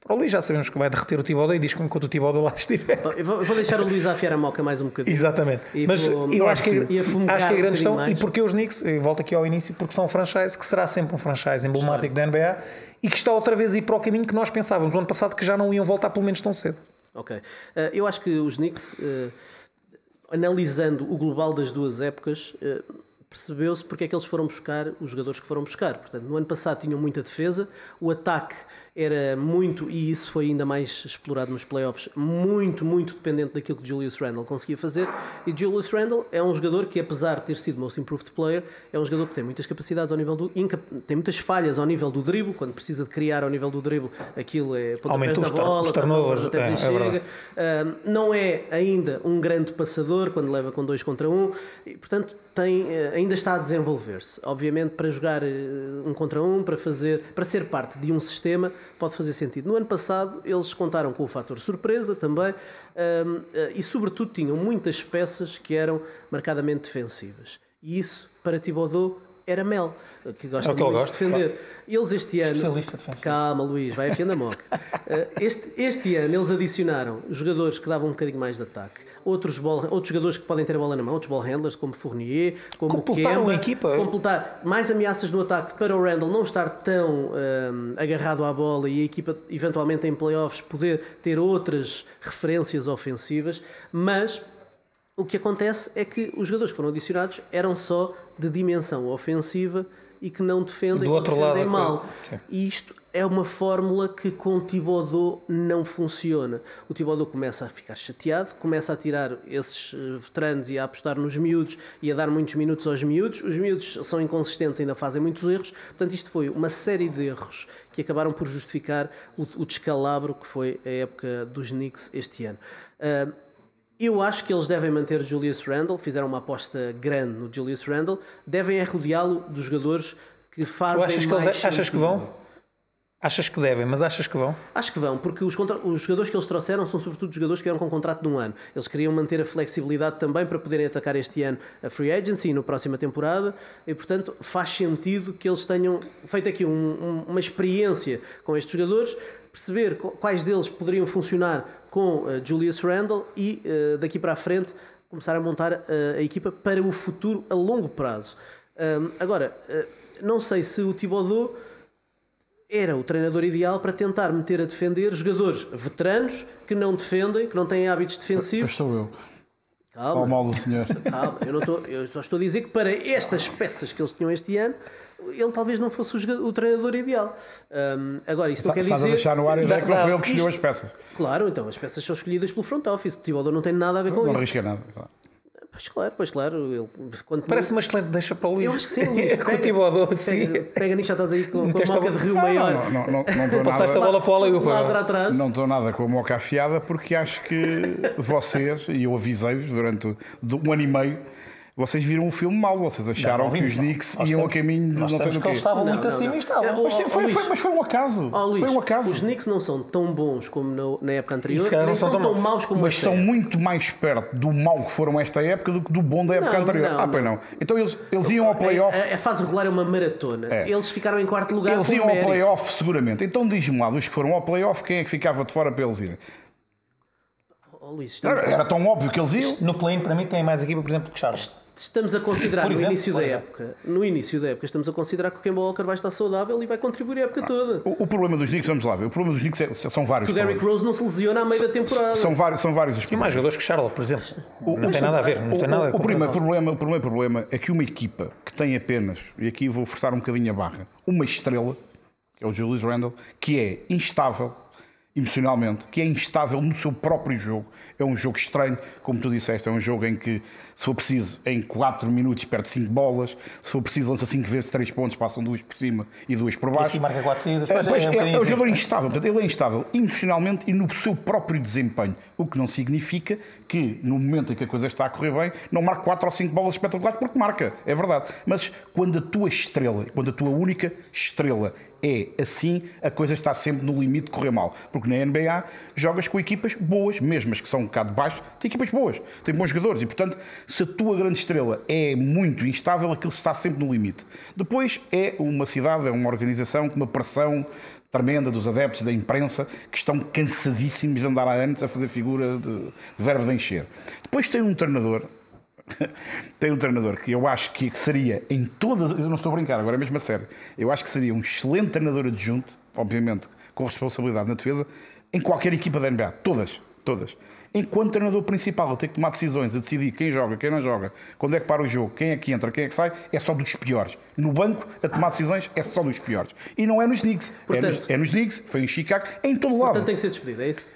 Para o Luís já sabemos que vai derreter o Tibaldo e diz que enquanto o Tibaldo lá estiver. Eu vou, vou deixar o Luís afiar a moca mais um bocadinho. Exatamente. E Mas vou- eu acho que, acho que a um grande questão, bocadinho e mais. porque os Knicks, volto aqui ao início, porque são um franchise que será sempre um franchise emblemático da NBA e que está outra vez a ir para o caminho que nós pensávamos no ano passado que já não iam voltar pelo menos tão cedo. Ok. Eh, eu acho que os Knicks, eh, analisando o global das duas épocas, eh, percebeu-se porque é que eles foram buscar os jogadores que foram buscar. Portanto, no ano passado tinham muita defesa, o ataque era muito, e isso foi ainda mais explorado nos playoffs, muito, muito dependente daquilo que Julius Randle conseguia fazer. E Julius Randle é um jogador que, apesar de ter sido Most Improved Player, é um jogador que tem muitas capacidades ao nível do. tem muitas falhas ao nível do drible, quando precisa de criar ao nível do drible, aquilo é pontapés da os bola, turnovers, até é, é chega. verdade. Uh, não é ainda um grande passador quando leva com dois contra um e, portanto, tem, uh, ainda está a desenvolver-se. Obviamente, para jogar uh, um contra um, para, fazer, para ser parte de um sistema, pode fazer sentido. No ano passado, eles contaram com o fator surpresa também um, uh, e, sobretudo, tinham muitas peças que eram marcadamente defensivas. E isso, para Thibodeau, era mel, que gosta É que muito gosta, de defender. Eles este ano. Especialista defensivo. Calma, Luís, vai afiando a moca. Eh, Este, este ano eles adicionaram jogadores que davam um bocadinho mais de ataque, outros, ball, outros jogadores que podem ter a bola na mão, outros ball handlers, como Fournier, como Completaram Kemba, a equipa. completar mais ameaças no ataque para o Randall não estar tão ehm, agarrado à bola e a equipa eventualmente em playoffs poder ter outras referências ofensivas, mas o que acontece é que os jogadores que foram adicionados eram só de dimensão ofensiva e que não defendem Do ou outro defendem lado, mal. sim. E isto é uma fórmula que com Thibodeau não funciona. O Thibodeau começa a ficar chateado, começa a tirar esses eh, veteranos e a apostar nos miúdos e a dar muitos minutos aos miúdos. Os miúdos são inconsistentes, ainda fazem muitos erros. Portanto, isto foi uma série de erros que acabaram por justificar o, o descalabro que foi a época dos Knicks este ano. Ah, eu acho que eles devem manter Julius Randle, fizeram uma aposta grande no Julius Randle, devem é rodeá-lo dos jogadores que fazem Tu achas que, mais eles, achas que vão? Achas que devem, mas achas que vão? Acho que vão, porque os, contra- os jogadores que eles trouxeram são sobretudo jogadores que eram com contrato de um ano. Eles queriam manter a flexibilidade também para poderem atacar este ano a free agency e na próxima temporada, e portanto faz sentido que eles tenham feito aqui um- um- uma experiência com estes jogadores, perceber qu- quais deles poderiam funcionar com eh, Julius Randle e eh, daqui para a frente começar a montar eh, a equipa para o futuro a longo prazo. Agora, não sei se o Thibodeau era o treinador ideal para tentar meter a defender jogadores veteranos que não defendem, que não têm hábitos defensivos. sou eu. Ao Calma, mal do senhor. calma. Eu, não estou, eu só estou a dizer que para estas peças que eles tinham este ano, ele talvez não fosse o, jogador- o treinador ideal. Hum, agora, isso não quer Estás a dizer. deixar no ar a ideia que não foi ele que escolheu isto- as peças. Claro, então as peças são escolhidas pelo front office. O Thibodeau não tem nada a ver com Não isso. arrisca nada. claro. Pois claro, pois claro. Ele, quando Parece uma excelente deixa para o Luís. Eu acho que sim, Luís. Com o Thibodeau, assim. Pega, pega nisto, já estás aí com, com a a moca de Rio Não, Maior. não, não, não, não estou Passaste a nada. bola para o atrás. Não estou nada com a moca afiada porque acho que vocês, e eu avisei-vos durante um ano e meio, vocês viram o filme mal, vocês acharam Não, não que os não. Knicks Nós iam a caminho de não sei do que eles quê. estavam Não, muito não, acima não. e estavam. É, Mas, foi, ó, foi- Luís. mas foi um acaso. Ó, Luís, foi um acaso. Os Knicks não são tão bons como no- na época anterior, nem não são tão tão maus como Mas são época. muito mais perto do mal que foram esta época do que do bom da época Não, anterior. não, ah, pois não. não. Então eles, eles iam ao playoff. A, a fase regular é uma maratona. É. Eles ficaram em quarto lugar Eles com iam ao playoff seguramente. Então diz-me lá, dos que foram ao playoff, quem é que ficava de fora para eles irem? Ó, Luís, Era, era tão óbvio que eles iam. No play-in, para mim, tem mais equipa, por exemplo, que Charlotte. Estamos a considerar Por no exemplo, início da exemplo. época, no início da época, estamos a considerar que o Kemba Walker vai estar saudável e vai contribuir a época toda. O, o problema dos Knicks, vamos lá ver, o problema dos Knicks é- são vários. Que o Derrick problemas. Rose não se lesiona à meio da temporada. São vários, são vários os E mais problemas. jogadores que Charlotte, por exemplo. não tem nada a ver. Não O, tem nada a ver o, primeiro problema, o primeiro problema é que uma equipa que tem apenas, e aqui vou forçar um bocadinho a barra, uma estrela, que é o Julius Randle, que é instável emocionalmente, que é instável no seu próprio jogo. É um jogo estranho, como tu disseste, é um jogo em que, se for preciso, em 4 minutos perde 5 bolas, se for preciso, lança 5 vezes 3 pontos, passam duas por cima e duas por baixo. Esse marca 4 saídas. É, pois pois, um é, é um assim. jogador instável, portanto, ele é instável emocionalmente e no seu próprio desempenho, o que não significa que no momento em que a coisa está a correr bem, não marque 4 ou 5 bolas espetaculares, porque marca, é verdade. Mas quando a tua estrela, quando a tua única estrela é assim, a coisa está sempre no limite de correr mal. Porque na NBA jogas com equipas boas, mesmo as que são um bocado baixo, tem equipas boas, tem bons jogadores e, portanto, se a tua grande estrela é muito instável, aquilo está sempre no limite. Depois é uma cidade, é uma organização com uma pressão tremenda dos adeptos, da imprensa, que estão cansadíssimos de andar há anos a fazer figura de, de verbo de encher. Depois tem um treinador tem um treinador que eu acho que seria em todas, eu não estou a brincar, agora é mesmo a sério, eu acho que seria um excelente treinador adjunto, obviamente com responsabilidade na defesa, em qualquer equipa da NBA, todas, todas. Enquanto treinador principal, ele tem que tomar decisões, a decidir quem joga, quem não joga, quando é que para o jogo, quem é que entra, quem é que sai, é só dos piores. No banco, a tomar decisões é só dos piores. E não é nos Knicks, é, Portanto- nos, é nos Knicks, foi em Chicago, é em todo lado. Portanto, tem que ser despedido, é isso?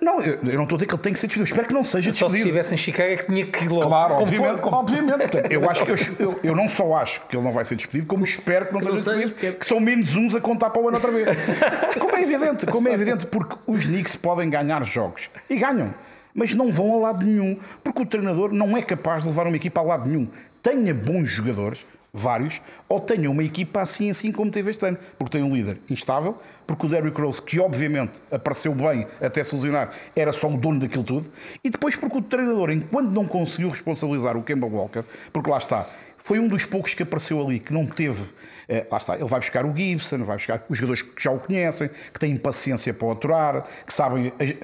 Não, eu, eu não estou a dizer que ele tem que ser despedido, eu espero que não seja Só se despedido. estivesse em Chicago é que tinha que ir logo. Claro, Como obviamente. foi, como- obviamente. Portanto, eu, acho que eu, eu, não só acho que ele não vai ser despedido, como espero que não Que seja não seja, despedido, porque- que são menos uns a contar para o ano outra vez. Como é evidente, como é evidente, porque os Knicks podem ganhar jogos. E ganham. Mas não vão a lado nenhum, porque o treinador não é capaz de levar uma equipa a lado nenhum. Tenha bons jogadores, vários, ou tenha uma equipa assim, assim como teve este ano, porque tem um líder instável, porque o Derrick Rose, que obviamente apareceu bem até se lesionar, era só o dono daquilo tudo, e depois porque o treinador, enquanto não conseguiu responsabilizar o Kemba Walker, porque lá está, foi um dos poucos que apareceu ali que não teve. eh, lá está, ele vai buscar o Gibson, vai buscar os jogadores que já o conhecem, que têm paciência para o aturar, que sabem as,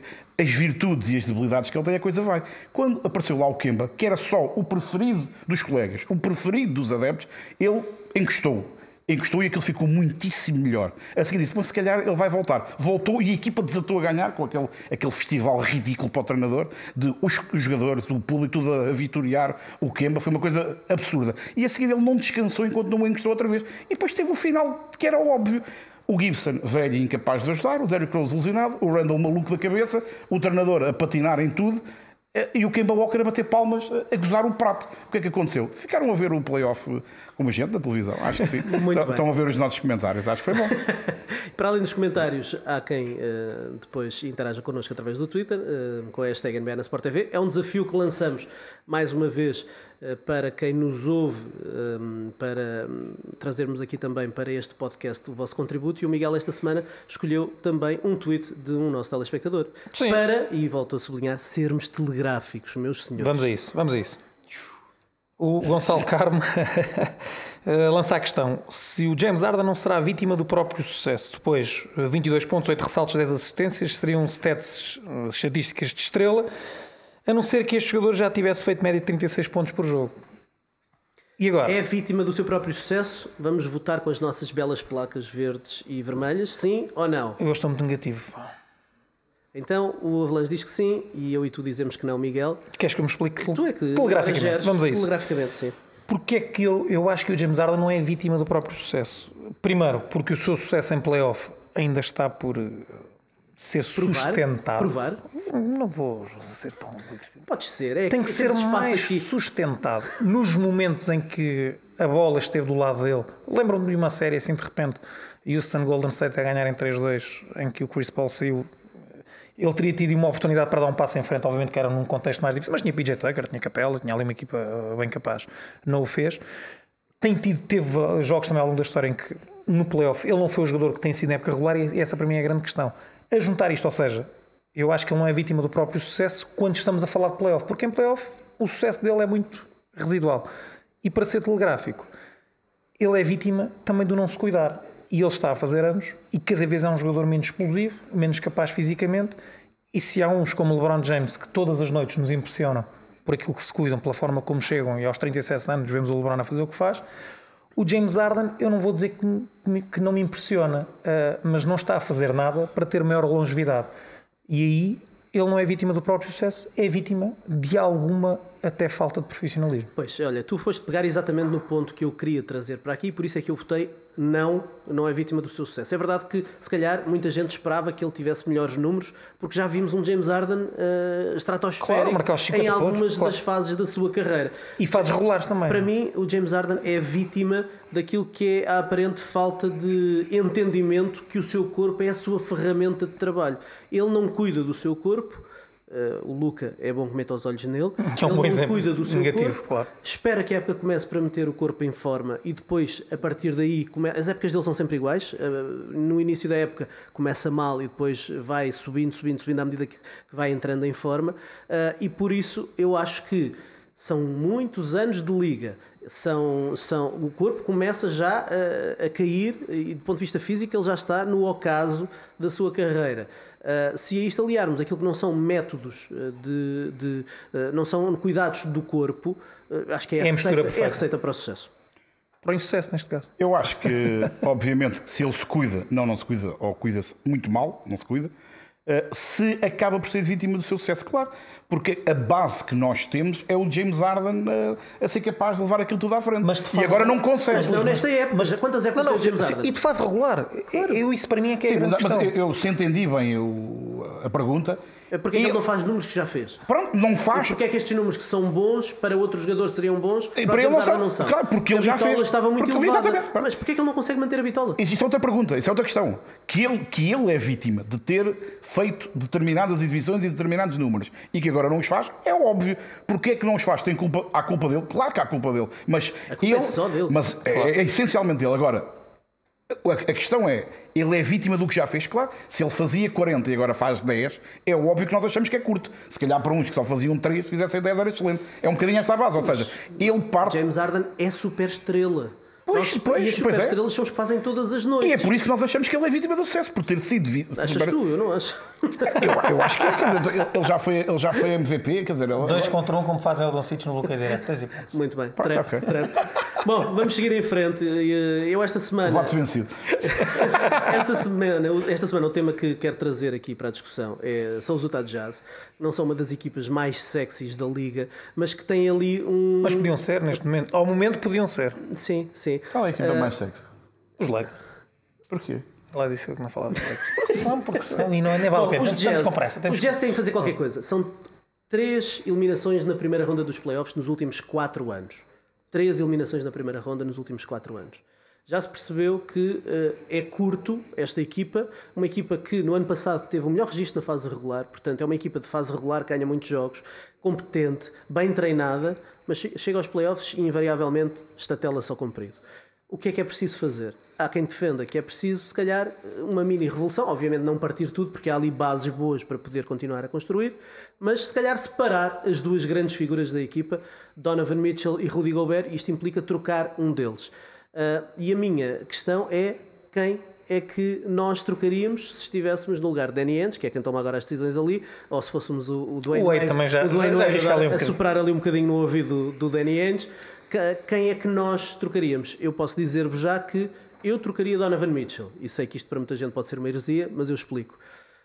as virtudes e as debilidades que ele tem, a coisa vai. Quando apareceu lá o Kemba, que era só o preferido dos colegas, o preferido dos adeptos, ele encostou. Encostou e aquilo ficou muitíssimo melhor. A seguir disse, mas se calhar ele vai voltar. Voltou e a equipa desatou a ganhar com aquele, aquele festival ridículo para o treinador, de os, jogadores, o público tudo a vitoriar o Kemba, foi uma coisa absurda. E a seguir ele não descansou enquanto não encostou outra vez. E depois teve o final, que era óbvio. O Gibson, velho e incapaz de ajudar, o Derrick Rose lesionado, o Randall maluco da cabeça, o treinador a patinar em tudo eh, e o Kemba Walker a bater palmas, eh, a gozar o prato. O que é que aconteceu? Ficaram a ver o playoff eh, como gente na televisão, acho que sim. Muito Estão- a ver os nossos comentários, acho que foi bom. Para além dos comentários, há quem eh, depois interaja connosco através do Twitter, eh, com a hashtag NBA na Sport TV. É um desafio que lançamos mais uma vez eh, para quem nos ouve, eh, para hum, trazermos aqui também para este podcast o vosso contributo. E o Miguel, esta semana, escolheu também um tweet de um nosso telespectador. Sim. Para, e volto a sublinhar, sermos telegráficos, meus senhores. Vamos a isso, vamos a isso. O Gonçalo Carmo eh, lança a questão: se o James Harden não será vítima do próprio sucesso, depois eh, 22 pontos, 8 ressaltos, 10 assistências, seriam stats, eh, estatísticas de estrela, a não ser que este jogador já tivesse feito média de 36 pontos por jogo. E agora? É vítima do seu próprio sucesso? Vamos votar com as nossas belas placas verdes e vermelhas, sim ou não? Eu estou muito negativo. Então o Avalanche diz que sim e eu e tu dizemos que não, Miguel. Queres que eu me explique Tu é que telegraficamente? geres Vamos a isso. Telegraficamente, sim. Porque é que eu, eu acho que o James Harden não é vítima do próprio sucesso? Primeiro, porque o seu sucesso em playoff ainda está por eh, ser Provar, sustentado. provar. Não vou ser tão agressivo. Podes ser. É Tem que ser temos espaço mais aqui. sustentado. Nos momentos em que a bola esteve do lado dele. Lembram-me de uma série assim de repente, Houston Golden State a ganhar em 3-2, em que o Chris Paul saiu. Ele teria tido uma oportunidade para dar um passo em frente, obviamente que era num contexto mais difícil, mas tinha PJ Tucker, tinha Capela, tinha ali uma equipa eh, bem capaz. Não o fez. Tem tido, teve eh, jogos também ao longo da história em que no playoff ele não foi o jogador que tem sido na época regular e essa para mim é a grande questão. A juntar isto, ou seja, eu acho que ele não é vítima do próprio sucesso quando estamos a falar de playoff, porque em playoff o sucesso dele é muito residual. E para ser telegráfico, ele é vítima também do não se cuidar. E ele está a fazer anos e cada vez é um jogador menos explosivo, menos capaz fisicamente. E se há uns como LeBron James que todas as noites nos impressionam por aquilo que se cuidam, pela forma como chegam, e aos 37 anos vemos o LeBron a fazer o que faz. O James Harden, eu não vou dizer que, que não me impressiona, uh, mas não está a fazer nada para ter maior longevidade. E aí ele não é vítima do próprio sucesso, é vítima de alguma até falta de profissionalismo. Pois, olha, tu foste pegar exatamente no ponto que eu queria trazer para aqui, por isso é que eu votei não, não é vítima do seu sucesso. É verdade que, se calhar, muita gente esperava que ele tivesse melhores números, porque já vimos um James Harden uh, estratosférico claro, em algumas pontos, claro. das fases da sua carreira. E fases regulares também. Para mim, o James Harden é vítima daquilo que é a aparente falta de entendimento que o seu corpo é a sua ferramenta de trabalho. Ele não cuida do seu corpo, Uh, o Luca é bom que meta os olhos nele. É um ele não cuida do seu negativo, corpo, claro. espera que a época comece para meter o corpo em forma e depois, a partir daí, come... as épocas dele são sempre iguais. Uh, no início da época começa mal e depois vai subindo, subindo, subindo à medida que, vai entrando em forma. Uh, e por isso eu acho que são muitos anos de liga. São, são, o corpo começa já a, a cair e, do ponto de vista físico, ele já está no ocaso da sua carreira. Uh, se a isto aliarmos aquilo que não são métodos ah, de, de uh, não são cuidados do corpo, uh, acho que é, a, é receita, é a receita para o sucesso. Para o insucesso, neste caso. Eu acho que, obviamente, se ele se cuida, não, não se cuida, ou cuida-se muito mal, não se cuida, se acaba por ser vítima do seu sucesso, claro. Porque a base que nós temos é o James Harden a, a ser capaz de levar aquilo tudo à frente. Mas e agora não consegue. Mas não nesta época. Mas quantas épocas não, não, James Harden? E de fase regular. Claro. Eu, isso para mim é que é Sim, a grande mas questão. Eu, eu, se entendi bem eu, a pergunta, é porque e... ele não faz números que já fez. Pronto, não faz. E porque é que estes números que são bons para outro jogador seriam bons e para ele não, são. não são. Claro, porque ele já fez. estava muito porque, elevada. Mas porquê é que ele não consegue manter a bitola? Isso é outra pergunta, isso é outra questão. Que ele, que ele é vítima de ter feito determinadas exibições e determinados números e que agora não os faz, é óbvio. Porquê é que não os faz? Tem culpa, há culpa dele? Claro que há culpa dele. Mas a é ele, é dele. Mas é, claro. é, é essencialmente dele. Agora, a questão é, ele é vítima do que já fez, claro. Se ele fazia 40 e agora faz 10, é óbvio que nós achamos que é curto. Se calhar para uns que só faziam 3, se fizessem 10 era excelente. É um bocadinho esta base, ou seja, ele parte... James Harden é super estrela. Pois, nós, pois, e as super estrelas é. são os que fazem todas as noites. E é por isso que nós achamos que ele é vítima do sucesso, por ter sido. Achas tu? Eu não acho. Eu, eu, acho que é, quer dizer, ele já foi, ele já foi MVP, quer dizer... Ele, Dois contra um, como fazem o Doncic no bloqueio direto. Muito bem. Trap, okay. trap. Bom, vamos seguir em frente. Eh, eu esta semana... Voto vencido. esta, semana, esta semana o tema que quero trazer aqui para a discussão é, são os Utah Jazz. Não são uma das equipas mais sexys da Liga, mas que têm ali um... Mas podiam ser neste momento. Ao momento podiam ser. Sim, sim. Qual é a equipa uh, mais sexy? Os Lakers. Porquê? Lá disse que não falava de Lakers. Porque são, porque são. E não é nem vale a pena. Os Jazz, com pressa, os Jazz têm que fazer qualquer coisa. São três eliminações na primeira ronda dos playoffs nos últimos quatro anos. Três eliminações na primeira ronda nos últimos quatro anos. Já se percebeu que uh, é curto esta equipa, uma equipa que no ano passado teve o melhor registro na fase regular, portanto é uma equipa de fase regular que ganha muitos jogos, competente, bem treinada, mas chega aos playoffs e invariavelmente estatela só comprido. O que é que é preciso fazer? há quem defenda que é preciso, se calhar, uma mini revolução. Obviamente, não partir tudo, porque há ali bases boas para poder continuar a construir, mas se calhar separar as duas grandes figuras da equipa, Donovan Mitchell e Rudy Gobert. Isto implica trocar um deles. Uh, e a minha questão é quem é que nós trocaríamos se estivéssemos no lugar de Danny Ainge, que é quem toma agora as decisões ali, ou se fôssemos o, o Dwayne, o Wade, também já, o Dwayne já, já a, um a soprar ali um bocadinho no ouvido do, do Danny Ainge, quem é que nós trocaríamos? Eu posso dizer-vos já que eu trocaria Donovan Mitchell, e sei que isto para muita gente pode ser uma heresia, mas eu explico.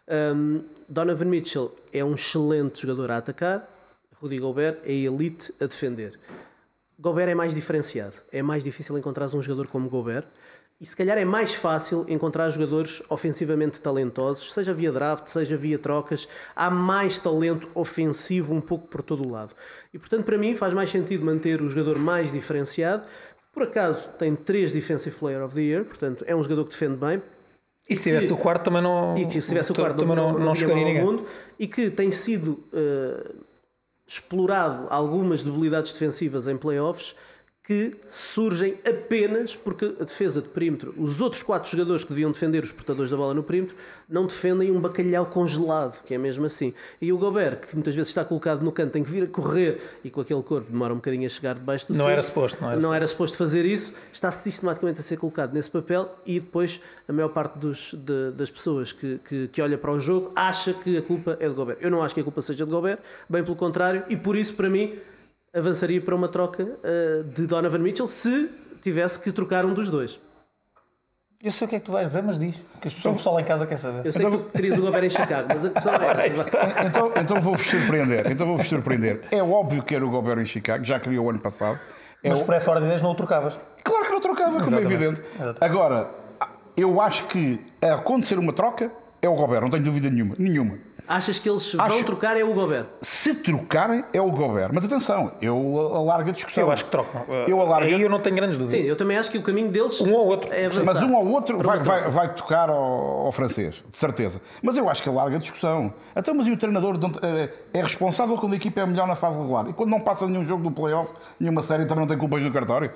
Um, Donovan Mitchell é um excelente jogador a atacar, Rudy Gobert é elite a defender. Gobert é mais diferenciado, é mais difícil encontrar um jogador como Gobert, e se calhar é mais fácil encontrar jogadores ofensivamente talentosos, seja via draft, seja via trocas. Há mais talento ofensivo um pouco por todo o lado. E portanto, para mim, faz mais sentido manter o jogador mais diferenciado, por acaso tem três Defensive Player of the Year, portanto é um jogador que defende bem. E se tivesse que, o quarto também não. E que se tivesse o quarto também não, não, não, não ninguém. Mundo, e que tem sido uh, explorado algumas debilidades defensivas em playoffs que surgem apenas porque a defesa de perímetro, os outros quatro jogadores que deviam defender os portadores da bola no perímetro, não defendem um bacalhau congelado, que é mesmo assim. E o Gobert, que muitas vezes está colocado no canto, tem que vir a correr e com aquele corpo demora um bocadinho a chegar debaixo do Não era suposto, não era não era suposto fazer isso, está sistematicamente a ser colocado nesse papel e depois a maior parte dos, de, das pessoas que, que, que olha para o jogo acha que a culpa é de Gobert. Eu não acho que a culpa seja de Gobert, bem pelo contrário, e por isso, para mim, avançaria para uma troca uh, de Donovan Mitchell se tivesse que trocar um dos dois. Eu sei o que é que tu vais dizer, mas diz. Que as pessoas, o pessoal lá em casa quer saber. Eu sei então, que tu querias o Gobert em Chicago, mas a questão é essa. Então, então vou-vos surpreender. Então vou-vos surpreender. É óbvio que era o Gobert em Chicago, já queria o ano passado. É mas o... por essa hora de 10 não o trocavas. Claro que não trocava, como é evidente. Exatamente. Agora, eu acho que a acontecer uma troca é o Gobert, não tenho dúvida nenhuma. Nenhuma. Achas que eles acho, vão trocar é o Gobert? Se trocarem é o Gobert. Mas atenção, eu alargo a discussão. Eu acho que trocam. Eu alargo... Aí eu não tenho grandes dúvidas. Sim, eu também acho que o caminho deles um ou outro. é avançar. Mas um ou outro vai, vai, vai, tocar ao, ao, francês, de certeza. Mas eu acho que alarga a discussão. Então, mas e o treinador é, é responsável quando a equipa é melhor na fase regular? E quando não passa nenhum jogo do playoff, nenhuma série, também não tem culpas no cartório?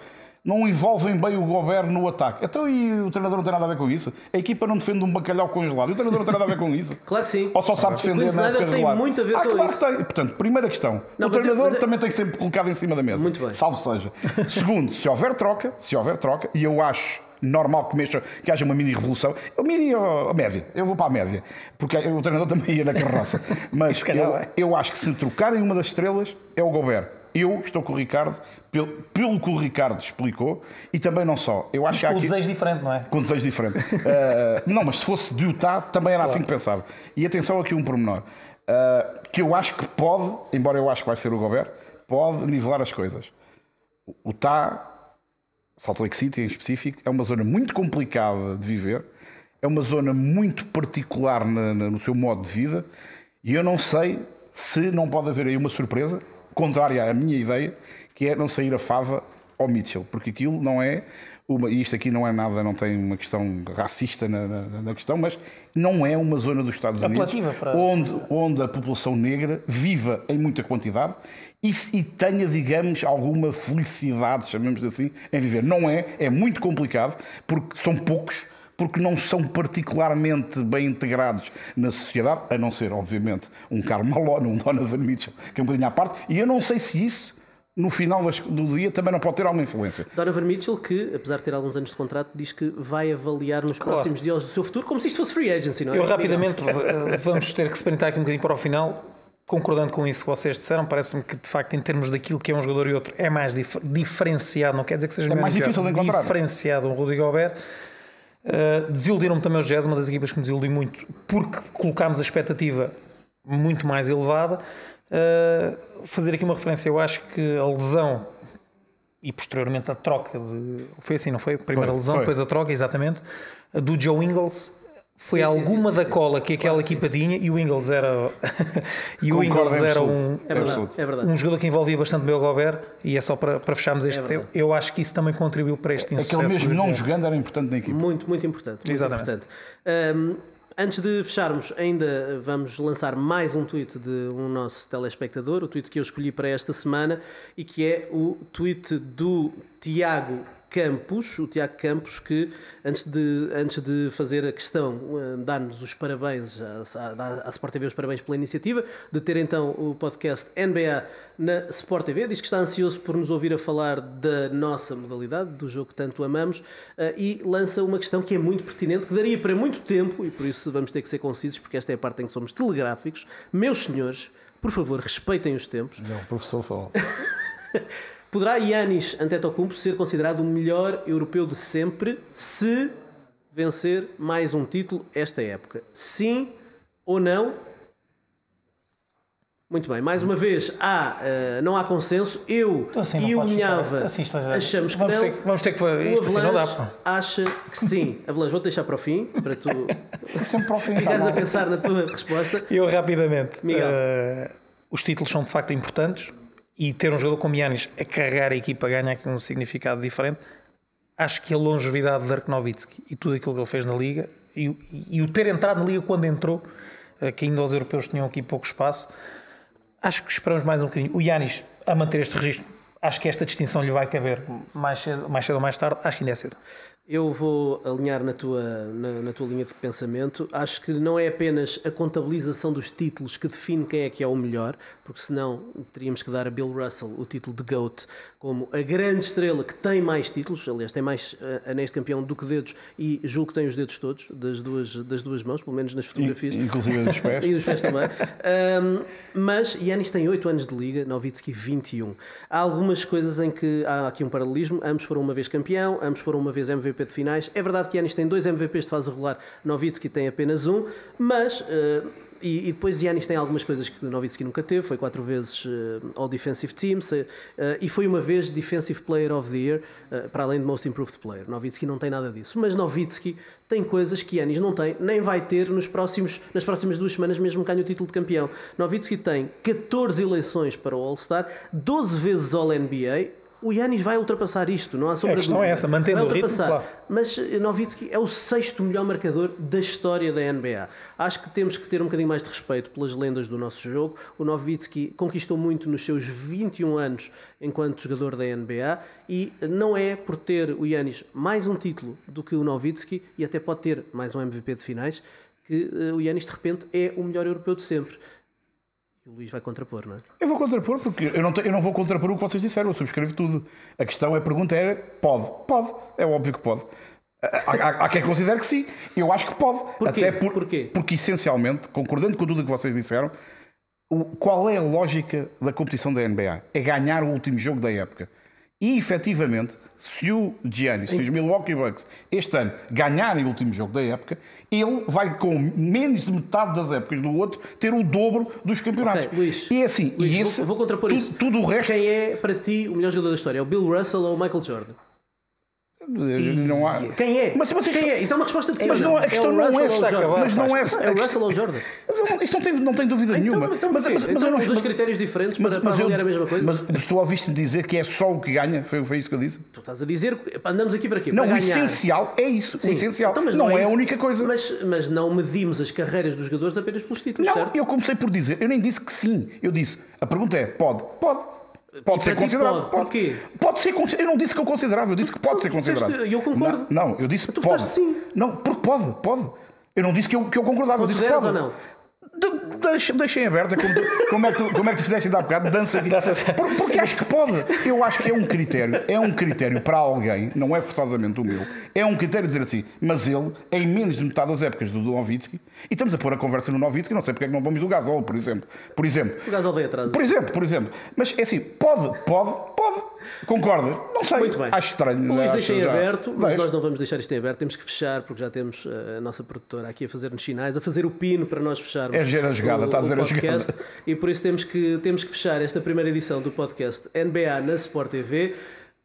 Não envolvem bem o governo no ataque. Então e o treinador não tem nada a ver com isso? A equipa não defende um bacalhau congelado. E o treinador não tem nada a ver com isso? Claro que sim. Ou só sabe defender na época tem muito a ver ah, com claro isso. Que tem. Portanto, primeira questão. Não, o treinador eu, também tem que ser colocado em cima da mesa. Muito bem. Salvo seja. Segundo, se houver troca, se houver troca, e eu acho normal que, mexa, que haja uma mini revolução. Eu mini a média, eu vou para a média, porque o treinador também ia na carroça. Mas eu, é. eu acho que se trocarem uma das estrelas é o Gobert eu estou com o Ricardo, pelo, pelo que o Ricardo explicou, e também não só. Eu acho mas com aqui, desejo diferente, não é? Com desejo diferente. uh, não, mas se fosse de Utah, também era assim claro. assim que pensava. E atenção aqui um pormenor, uh, que eu acho que pode, embora eu acho que vai ser o Gobert, pode nivelar as coisas. O Utah, Salt Lake City em específico, é uma zona muito complicada de viver, é uma zona muito particular na, na, no seu modo de vida, e eu não sei se não pode haver aí uma surpresa contrária à minha ideia, que é não sair a fava ao Mitchell, porque aquilo não é uma, e isto aqui não é nada, não tem uma questão racista na, na, na questão, mas não é uma zona dos Estados Unidos para... onde, onde a população negra viva em muita quantidade e, e tenha, digamos, alguma felicidade, chamemos assim, em viver. Não é, é muito complicado, porque são poucos porque não são particularmente bem integrados na sociedade, a não ser, obviamente, um Karl Malone, um Donovan Mitchell, que é um bocadinho à parte, e eu não sei se isso no final do dia também não pode ter alguma influência. Donovan Mitchell, que apesar de ter alguns anos de contrato, diz que vai avaliar nos claro. próximos dias o seu futuro como se isto fosse free agency, não é? Eu rapidamente, eh, vamos ter que se printar aqui um bocadinho para o final. Concordando com isso que vocês disseram, parece-me que de facto, em termos daquilo que é um jogador e outro, é mais dif diferenciado, não quer dizer que seja é mais difícil de encontrar. Diferenciado um Rudy Gobert. Uh, desiludiram-me também os Jazz, uma das equipas que me desiludiu muito, porque colocámos a expectativa muito mais elevada. Uh, fazer aqui uma referência, eu acho que a lesão e posteriormente a troca de. Foi assim, não foi? A primeira foi, lesão, foi. depois a troca, exatamente, do Joe Ingles foi sim, alguma sim, sim, da cola que aquela claro, equipa tinha e o Ingles era e o Ingles era um, é verdade, é verdade. um jogador que envolvia bastante bem o Gobert e é só para, para fecharmos este é eu, eu, acho que isso também contribuiu para este insucesso. Aquele mesmo não jogando era importante na equipa. Muito, muito importante. Muito Exatamente. Importante. Um, Antes de fecharmos, ainda vamos lançar mais um tweet de um nosso telespectador, o tweet que eu escolhi para esta semana e que é o tweet do Tiago Campos, o Tiago Campos, que antes de, antes de fazer a questão, eh, dar-nos os parabéns, à, à Sport TV os parabéns pela iniciativa, de ter então o podcast NBA na Sport TV, diz que está ansioso por nos ouvir a falar da nossa modalidade, do jogo que tanto amamos, eh, e lança uma questão que é muito pertinente, que daria para muito tempo, e por isso vamos ter que ser concisos, porque esta é a parte em que somos telegráficos. Meus senhores, por favor, respeitem os tempos. Não, professor fala. Poderá Yanis Antetokounmpo ser considerado o melhor europeu de sempre se vencer mais um título esta época? Sim ou não? Muito bem, mais uma vez, há, uh, não há consenso. Eu então assim, e o Minhava assim, achamos que vamos não. Ter, vamos ter que fazer isto assim, não dá. acha que sim. Avalanche, vou-te deixar para o fim, para tu sempre para o fim, ficares tá a pensar na tua resposta. Eu rapidamente. Uh, os títulos são de facto importantes e ter um jogador como Yanis a carregar a equipa ganha aqui um significado diferente. Acho que a longevidade de Dirk e tudo aquilo que ele fez na Liga e, e, o ter entrado na Liga quando entrou, eh, que ainda os europeus tinham aqui pouco espaço, acho que esperamos mais um bocadinho. O Yanis a manter este registro acho que esta distinção lhe vai caber mais cedo, mais cedo ou mais tarde, acho que ainda é cedo. Eu vou alinhar na tua, na, na, tua linha de pensamento. Acho que não é apenas a contabilização dos títulos que define quem é que é o melhor, porque senão teríamos que dar a Bill Russell o título de GOAT como a grande estrela que tem mais títulos, aliás, tem mais uh, anéis de campeão do que dedos e julgo que tem os dedos todos, das duas, das duas mãos, pelo menos nas fotografias. Inclusive dos pés. e dos pés também. Um, mas Yanis tem 8 anos de liga, Novitsky 21. Há algumas coisas em que há aqui um paralelismo. Ambos foram uma vez campeão, ambos foram uma vez MVP de finais. É verdade que Yanis tem dois MVPs de fase regular, Novitsky tem apenas um, mas. Uh, e, depois Giannis tem algumas coisas que Novitsky nunca teve, foi quatro vezes uh, All Defensive Teams uh, e foi uma vez Defensive Player of the Year, para além de Most Improved Player. Novitsky não tem nada disso, mas Novitsky tem coisas que Giannis não tem, nem vai ter nos próximos, nas próximas duas semanas, mesmo que ganhe o título de campeão. Novitsky tem 14 eleições para o All-Star, 12 vezes All-NBA, o Yanis vai ultrapassar isto, não há sombra dúvida. A questão é essa, mantendo vai o ritmo, claro. Mas Novitsky é o sexto melhor marcador da história da NBA. Acho que temos que ter um bocadinho mais de respeito pelas lendas do nosso jogo. O Novitsky conquistou muito nos seus 21 anos enquanto jogador da NBA e não é por ter o Yanis mais um título do que o Novitsky e até pode ter mais um MVP de finais que eh, o Yanis de repente é o melhor europeu de sempre. O Luís vai contrapor, não é? Eu vou contrapor porque eu não, eu não vou contrapor o que vocês disseram, eu subscrevo tudo. A questão, a pergunta era: pode? Pode, é óbvio que pode. Há, há, há quem considere que sim, eu acho que pode. Porquê? Até por, Porquê? Porque, essencialmente, concordando com tudo o que vocês disseram, o, qual é a lógica da competição da NBA? É ganhar o último jogo da época. E efetivamente, se o Giannis, se os Milwaukee Bucks este ano ganharem o último jogo da época, ele vai com menos de metade das épocas do outro ter o dobro dos campeonatos. Okay, Luís, e é assim, Luís, e esse, vou, vou contrapor tudo, isso. Tudo o resto. Quem é para ti o melhor jogador da história? É o Bill Russell ou o Michael Jordan? Não há... Quem é? Mas, mas Quem é? Isto é uma resposta de sim mas não, a questão é não é essa. Mas não é essa. É o Russell ou Jordan? Isso não tem, não tem dúvida então, nenhuma. Então, mas, mas, então, não, dois critérios diferentes para, para avaliar eu, a mesma coisa? Mas, mas tu ouviste-me dizer que é só o que ganha? Foi, foi isso que eu disse? Tu estás a dizer andamos aqui para quê? Não, para o essencial é isso. Sim. O essencial. Então, não, não é, é a única coisa. Mas, mas não medimos as carreiras dos jogadores apenas pelos títulos, não, certo? eu comecei por dizer, eu nem disse que sim. Eu disse, a pergunta é, pode? Pode. Pode ser considerado. Pode. Porquê? Pode ser Eu não disse que eu considerava, eu disse que pode ser considerado. Eu concordo. Não, não eu disse que pode. Sim. Não, porque pode, pode. Eu não disse que eu, que eu concordava, eu disse que pode. ou não? De, deixem aberta como, tu, como, é que tu, como é que tu fizeste ainda há bocado, dança aqui. Por, porque acho que pode. Eu acho que é um critério, é um critério para alguém, não é forçosamente o meu, é um critério dizer assim, mas ele, em menos de metade das épocas do Novitsky, e estamos a pôr a conversa no Novitsky, não sei porque é que não vamos do Gasol, por exemplo. Por exemplo. O Gasol vem atrás. Por exemplo, por exemplo. Mas é assim, pode, pode, pode. Concordas? Não sei. Muito bem. Acho estranho. Luís, deixem já... aberto, mas Deixe. nós não vamos deixar isto em aberto. Temos que fechar, porque já temos eh, a nossa produtora aqui a fazer-nos sinais, a fazer o pino para nós fecharmos. É a jogada, está a dizer a jogada. E por isso temos que, temos que fechar esta primeira edição do podcast NBA na Sport TV.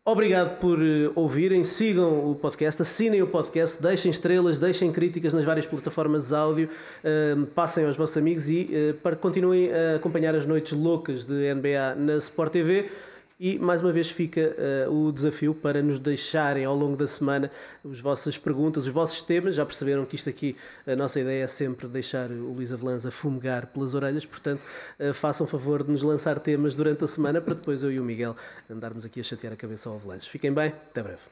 Obrigado por uh, ouvirem, sigam o podcast, assinem o podcast, deixem estrelas, deixem críticas nas várias plataformas de áudio, uh, passem aos vossos amigos e uh, para, continuem a acompanhar as noites loucas de NBA na Sport TV. E mais uma vez fica uh, o desafio para nos deixarem ao longo da semana as vossas perguntas, os vossos temas. Já perceberam que isto aqui, a nossa ideia é sempre deixar o Luís Avelanza fumegar pelas orelhas, portanto, uh, façam favor de nos lançar temas durante a semana para depois eu e o Miguel andarmos aqui a chatear a cabeça ao Avelãs. Fiquem bem, até breve.